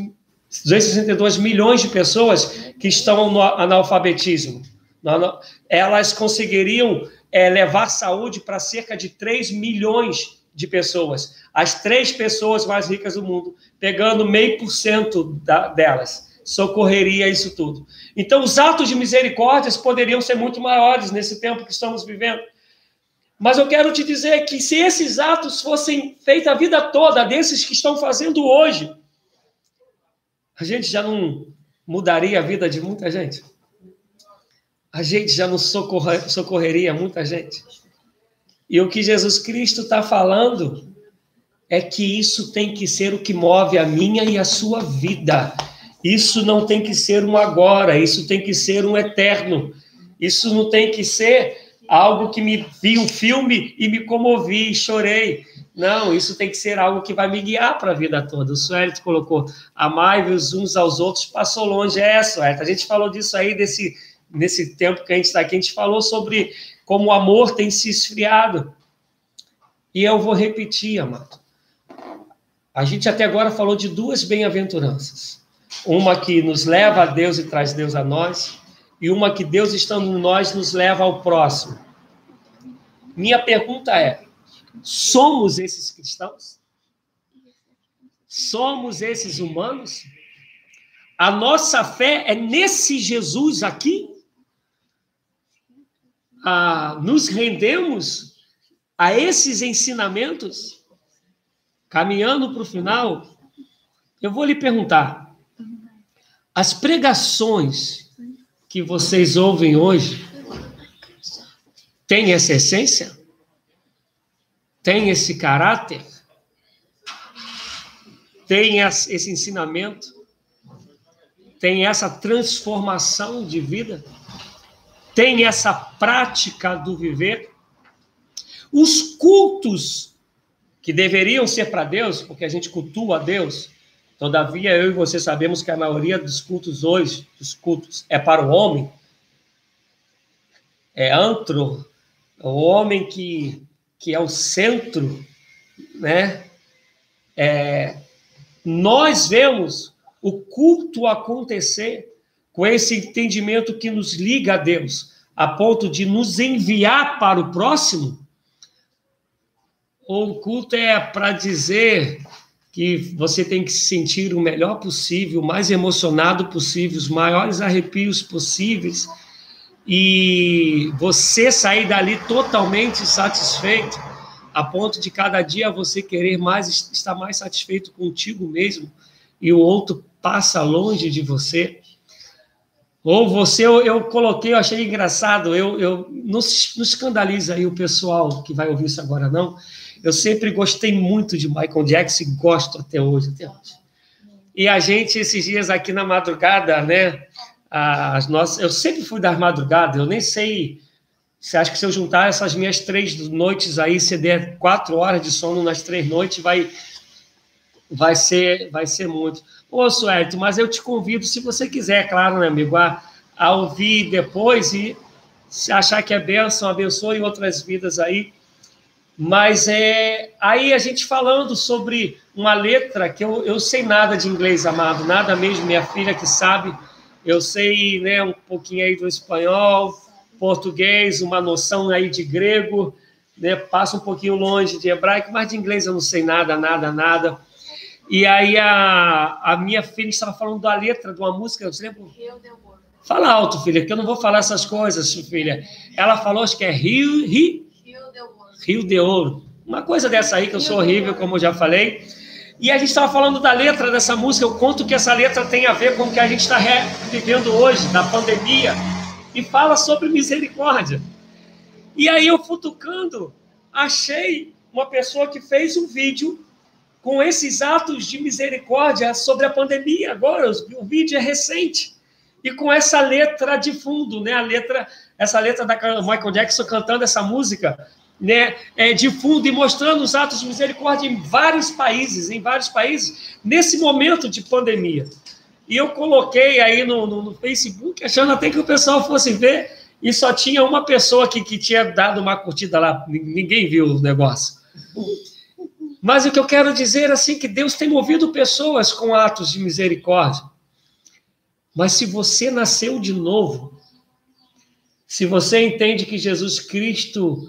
262 milhões de pessoas que estão no analfabetismo. Elas conseguiriam é, levar saúde para cerca de 3 milhões de pessoas. As três pessoas mais ricas do mundo, pegando meio por cento delas socorreria isso tudo. Então, os atos de misericórdias poderiam ser muito maiores nesse tempo que estamos vivendo. Mas eu quero te dizer que se esses atos fossem feitos a vida toda, desses que estão fazendo hoje, a gente já não mudaria a vida de muita gente. A gente já não socorrer, socorreria muita gente. E o que Jesus Cristo está falando é que isso tem que ser o que move a minha e a sua vida. Isso não tem que ser um agora, isso tem que ser um eterno. Isso não tem que ser algo que me vi um filme e me comovi, e chorei. Não, isso tem que ser algo que vai me guiar para a vida toda. O Suélito colocou, amai-vos uns aos outros, passou longe. É, Suélito, a gente falou disso aí, desse, nesse tempo que a gente está aqui, a gente falou sobre como o amor tem se esfriado. E eu vou repetir, amado. A gente até agora falou de duas bem-aventuranças uma que nos leva a Deus e traz Deus a nós, e uma que Deus estando em nós nos leva ao próximo. Minha pergunta é: somos esses cristãos? Somos esses humanos? A nossa fé é nesse Jesus aqui? Nos rendemos a esses ensinamentos? Caminhando para o final, eu vou lhe perguntar: as pregações que vocês ouvem hoje têm essa essência? Tem esse caráter? Tem esse ensinamento? Tem essa transformação de vida? Tem essa prática do viver? Os cultos que deveriam ser para Deus, porque a gente cultua a Deus, Todavia, eu e você sabemos que a maioria dos cultos hoje, dos cultos, é para o homem, é antro, o homem que, que é o centro, né? É, nós vemos o culto acontecer com esse entendimento que nos liga a Deus, a ponto de nos enviar para o próximo. Ou o culto é para dizer que você tem que se sentir o melhor possível, o mais emocionado possível, os maiores arrepios possíveis, e você sair dali totalmente satisfeito, a ponto de cada dia você querer mais, estar mais satisfeito contigo mesmo, e o outro passa longe de você. Ou você, eu, eu coloquei, eu achei engraçado, eu, eu não, não escandaliza aí o pessoal que vai ouvir isso agora, não eu sempre gostei muito de Michael Jackson e gosto até hoje, até hoje. E a gente, esses dias aqui na madrugada, né? As nossas, eu sempre fui das madrugadas, eu nem sei. Você acha que se eu juntar essas minhas três noites aí, se der quatro horas de sono nas três noites, vai, vai, ser, vai ser muito. Ô, Suelto, mas eu te convido, se você quiser, claro, né, amigo, a, a ouvir depois e se achar que é bênção, abençoe outras vidas aí. Mas é aí a gente falando sobre uma letra que eu, eu sei nada de inglês, amado, nada mesmo, minha filha que sabe. Eu sei né, um pouquinho aí do espanhol, português, uma noção aí de grego, né, passa um pouquinho longe de hebraico, mas de inglês eu não sei nada, nada, nada. E aí a, a minha filha estava falando da letra de uma música, eu lembro. Fala alto, filha, que eu não vou falar essas coisas, filha. Ela falou, acho que é Rio, Rio Rio de Ouro. Uma coisa dessa aí, que eu sou horrível, como eu já falei. E a gente estava falando da letra dessa música, o quanto que essa letra tem a ver com o que a gente está vivendo hoje, na pandemia, e fala sobre misericórdia. E aí eu futucando, achei uma pessoa que fez um vídeo com esses atos de misericórdia sobre a pandemia. Agora, o vídeo é recente. E com essa letra de fundo, né? A letra, essa letra da Michael Jackson cantando essa música, né? É, de fundo e mostrando os atos de misericórdia em vários países, em vários países, nesse momento de pandemia. E eu coloquei aí no, no, no Facebook, achando até que o pessoal fosse ver, e só tinha uma pessoa que, que tinha dado uma curtida lá, ninguém viu o negócio. Mas o que eu quero dizer assim que Deus tem movido pessoas com atos de misericórdia. Mas se você nasceu de novo, se você entende que Jesus Cristo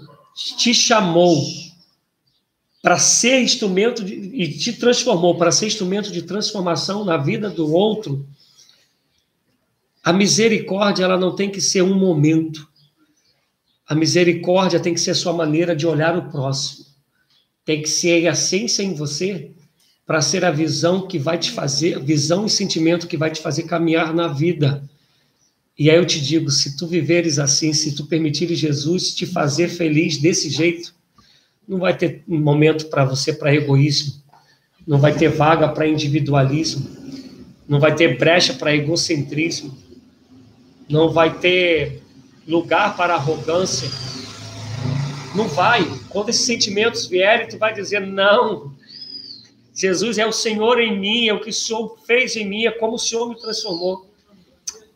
te chamou para ser instrumento de, e te transformou para ser instrumento de transformação na vida do outro, a misericórdia ela não tem que ser um momento. A misericórdia tem que ser a sua maneira de olhar o próximo. Tem que ser a essência em você para ser a visão que vai te fazer, visão e sentimento que vai te fazer caminhar na vida. E aí eu te digo, se tu viveres assim, se tu permitires Jesus te fazer feliz desse jeito, não vai ter momento para você para egoísmo, não vai ter vaga para individualismo, não vai ter brecha para egocentrismo, não vai ter lugar para arrogância. Não vai. Quando esses sentimentos vierem, tu vai dizer: não, Jesus é o Senhor em mim, é o que o Senhor fez em mim, é como o Senhor me transformou.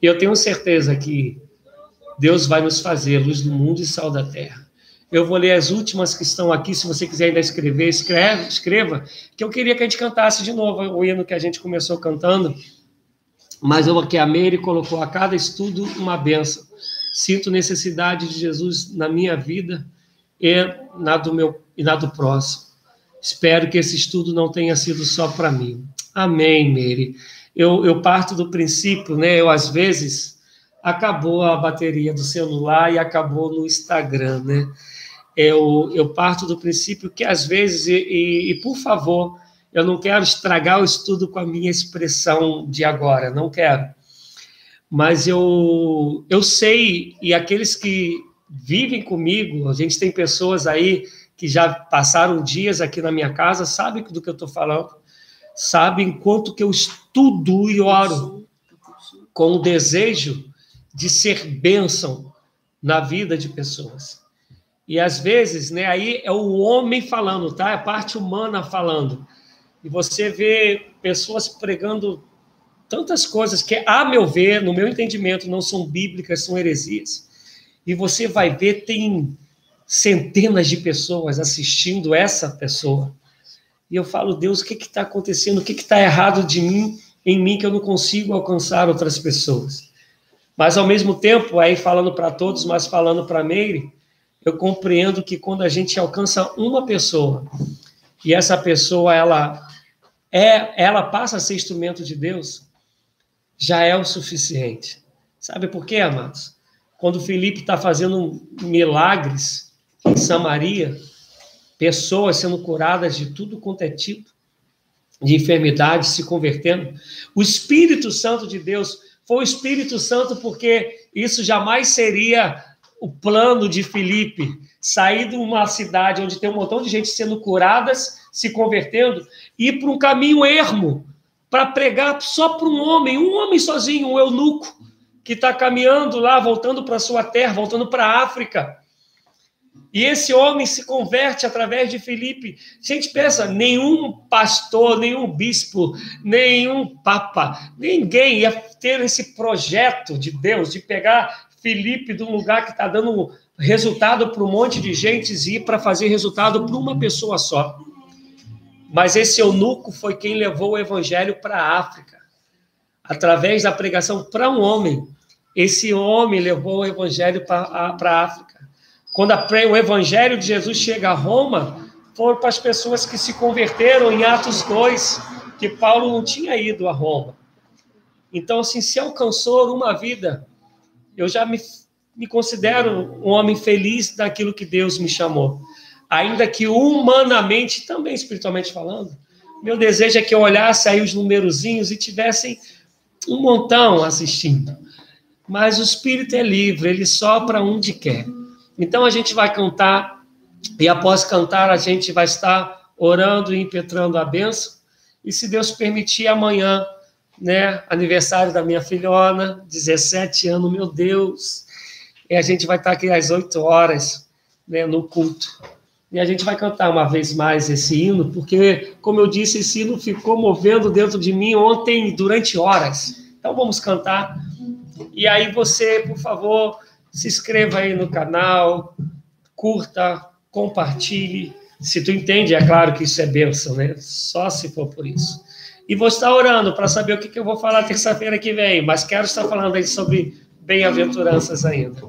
E eu tenho certeza que Deus vai nos fazer luz do mundo e sal da terra. Eu vou ler as últimas que estão aqui, se você quiser ainda escrever, escreve, escreva, que eu queria que a gente cantasse de novo o hino que a gente começou cantando. Mas eu aqui a Meire colocou a cada estudo uma benção. Sinto necessidade de Jesus na minha vida e na do meu e na do próximo. Espero que esse estudo não tenha sido só para mim. Amém, Meire. Eu, eu parto do princípio, né? Eu às vezes acabou a bateria do celular e acabou no Instagram, né? Eu, eu parto do princípio que às vezes, e, e, e por favor, eu não quero estragar o estudo com a minha expressão de agora, não quero. Mas eu, eu sei, e aqueles que vivem comigo, a gente tem pessoas aí que já passaram dias aqui na minha casa, sabem do que eu estou falando, sabem quanto que eu estudo e oro com o desejo de ser bênção na vida de pessoas. E às vezes, né, aí é o homem falando, tá? É a parte humana falando e você vê pessoas pregando tantas coisas que, a meu ver, no meu entendimento, não são bíblicas, são heresias. E você vai ver, tem centenas de pessoas assistindo essa pessoa. E eu falo, Deus, o que está acontecendo? O que está errado de mim, em mim, que eu não consigo alcançar outras pessoas? Mas, ao mesmo tempo, aí falando para todos, mas falando para Meire, eu compreendo que quando a gente alcança uma pessoa, e essa pessoa, ela é, ela passa a ser instrumento de Deus, já é o suficiente. Sabe por quê, amados? Quando Felipe está fazendo milagres em Samaria, pessoas sendo curadas de tudo quanto é tipo de enfermidade, se convertendo, o Espírito Santo de Deus foi o Espírito Santo porque isso jamais seria o plano de Felipe, sair de uma cidade onde tem um montão de gente sendo curadas, se convertendo, ir para um caminho ermo, para pregar só para um homem, um homem sozinho, um eunuco, que está caminhando lá, voltando para a sua terra, voltando para a África. E esse homem se converte através de Filipe. Gente, pensa, nenhum pastor, nenhum bispo, nenhum papa, ninguém ia ter esse projeto de Deus de pegar Filipe de um lugar que está dando resultado para um monte de gente e ir para fazer resultado para uma pessoa só. Mas esse eunuco foi quem levou o evangelho para a África, através da pregação para um homem. Esse homem levou o evangelho para a África. Quando a, o evangelho de Jesus chega a Roma, foram para as pessoas que se converteram em Atos 2, que Paulo não tinha ido a Roma. Então, assim, se alcançou uma vida, eu já me, me considero um homem feliz daquilo que Deus me chamou ainda que humanamente, também espiritualmente falando,
Meu desejo é que eu olhasse aí os numerozinhos e tivessem um montão assistindo. Mas o Espírito é livre, ele sopra onde quer. Então a gente vai cantar, e após cantar, a gente vai estar orando e impetrando a benção. E se Deus permitir, amanhã, né, aniversário da minha filhona, 17 anos, meu Deus. E a gente vai estar aqui às 8 horas, né, no culto. E a gente vai cantar uma vez mais esse hino, porque, como eu disse, esse hino ficou movendo dentro de mim ontem durante horas. Então vamos cantar. E aí você, por favor, se inscreva aí no canal, curta, compartilhe. Se tu entende, é claro que isso é bênção, né? Só se for por isso. E vou estar orando para saber o que, que eu vou falar terça-feira que vem, mas quero estar falando aí sobre bem-aventuranças ainda.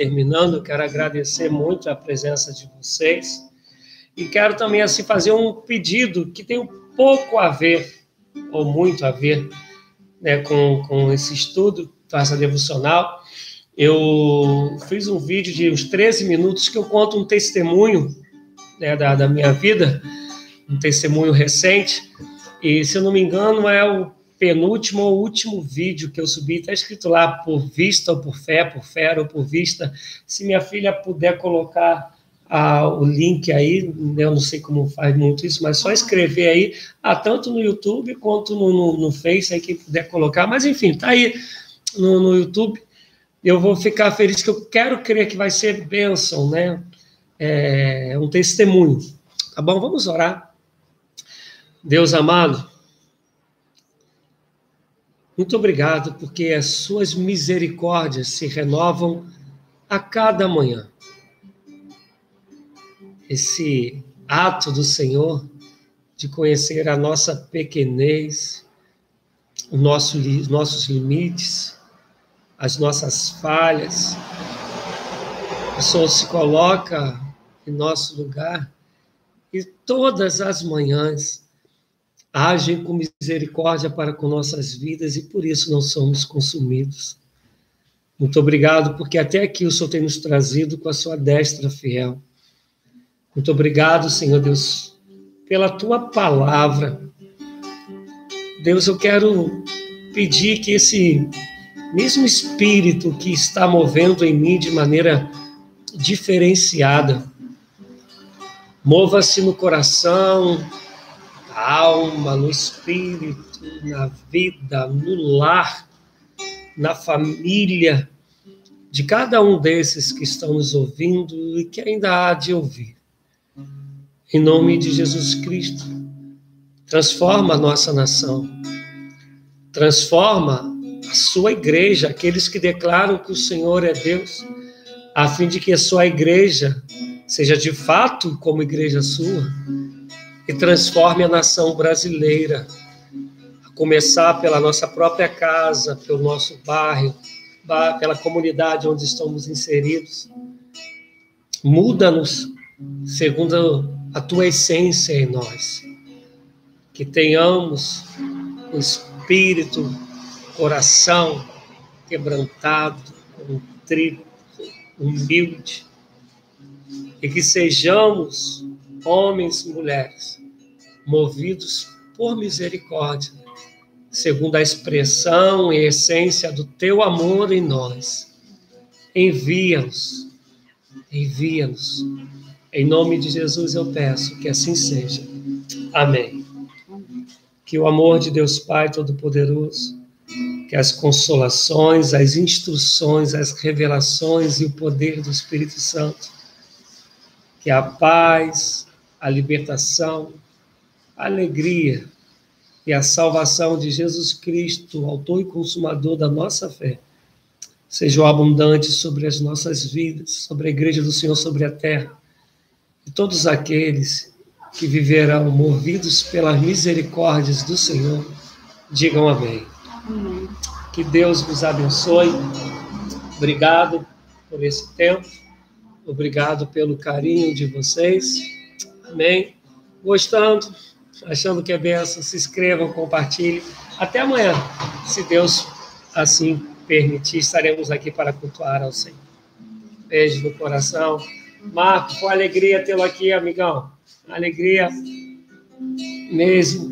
Terminando, quero agradecer muito a presença de vocês
E quero também assim fazer um pedido que tem um pouco a ver, ou muito a ver, né, com, com esse estudo, essa devocional. Eu fiz um vídeo de uns 13 minutos que eu conto um testemunho né, da, da minha vida, um testemunho recente, e se eu não me engano é o penúltimo ou último vídeo que eu subi, está escrito lá por vista ou por fé, por fé ou por vista. Se minha filha puder colocar ah, o link aí, né, eu não sei como faz muito isso, mas só escrever aí, ah, tanto no YouTube quanto no, no, no Face, aí quem puder colocar, mas enfim, tá aí no, no YouTube. Eu vou ficar feliz, que eu quero crer que vai ser bênção, né? É um testemunho. Tá bom? Vamos orar. Deus amado, muito obrigado, porque as suas misericórdias se renovam a cada manhã esse ato do Senhor de conhecer a nossa pequenez, nosso, os nossos limites, as nossas falhas. O Senhor se coloca em nosso lugar e todas as manhãs agem com misericórdia para com nossas vidas e por isso não somos consumidos. Muito obrigado, porque até aqui o Senhor tem nos trazido com a sua destra fiel. Muito obrigado, Senhor Deus, pela tua palavra. Deus, eu quero pedir que esse mesmo espírito que está movendo em mim de maneira diferenciada, mova-se no coração, alma, no espírito, na vida, no lar, na família de cada um desses que estão nos ouvindo e que ainda há de ouvir. Em nome de Jesus Cristo, transforma a nossa nação, transforma a sua igreja, aqueles que declaram que o Senhor é Deus, a fim de que a sua igreja seja de fato como igreja sua e transforme a nação brasileira, a começar pela nossa própria casa, pelo nosso bairro, pela comunidade onde estamos inseridos. Muda-nos segundo a tua essência em nós. Que tenhamos um espírito, coração quebrantado, contrito, humilde, e que sejamos homens e mulheres movidos por misericórdia, segundo a expressão e essência do teu amor em nós. Envia-nos, envia-nos em nome de Jesus eu peço que assim seja. Amém. Que o amor de Deus Pai Todo-Poderoso, que as consolações, as instruções, as revelações e o poder do Espírito Santo, que a paz, a libertação, alegria e a salvação de Jesus Cristo, autor e consumador da nossa fé, sejam abundantes sobre as nossas vidas, sobre a igreja do Senhor sobre a terra e todos aqueles que viverão movidos pelas misericórdias do Senhor, digam amém. amém. Que Deus vos abençoe. Obrigado por esse tempo. Obrigado pelo carinho de vocês. Amém. Gostando, achando que é benção, se inscrevam, compartilhem. Até amanhã, se Deus assim permitir, estaremos aqui para cultuar ao Senhor. Beijo no coração. Marco, foi alegria tê-lo aqui, amigão. Alegria mesmo.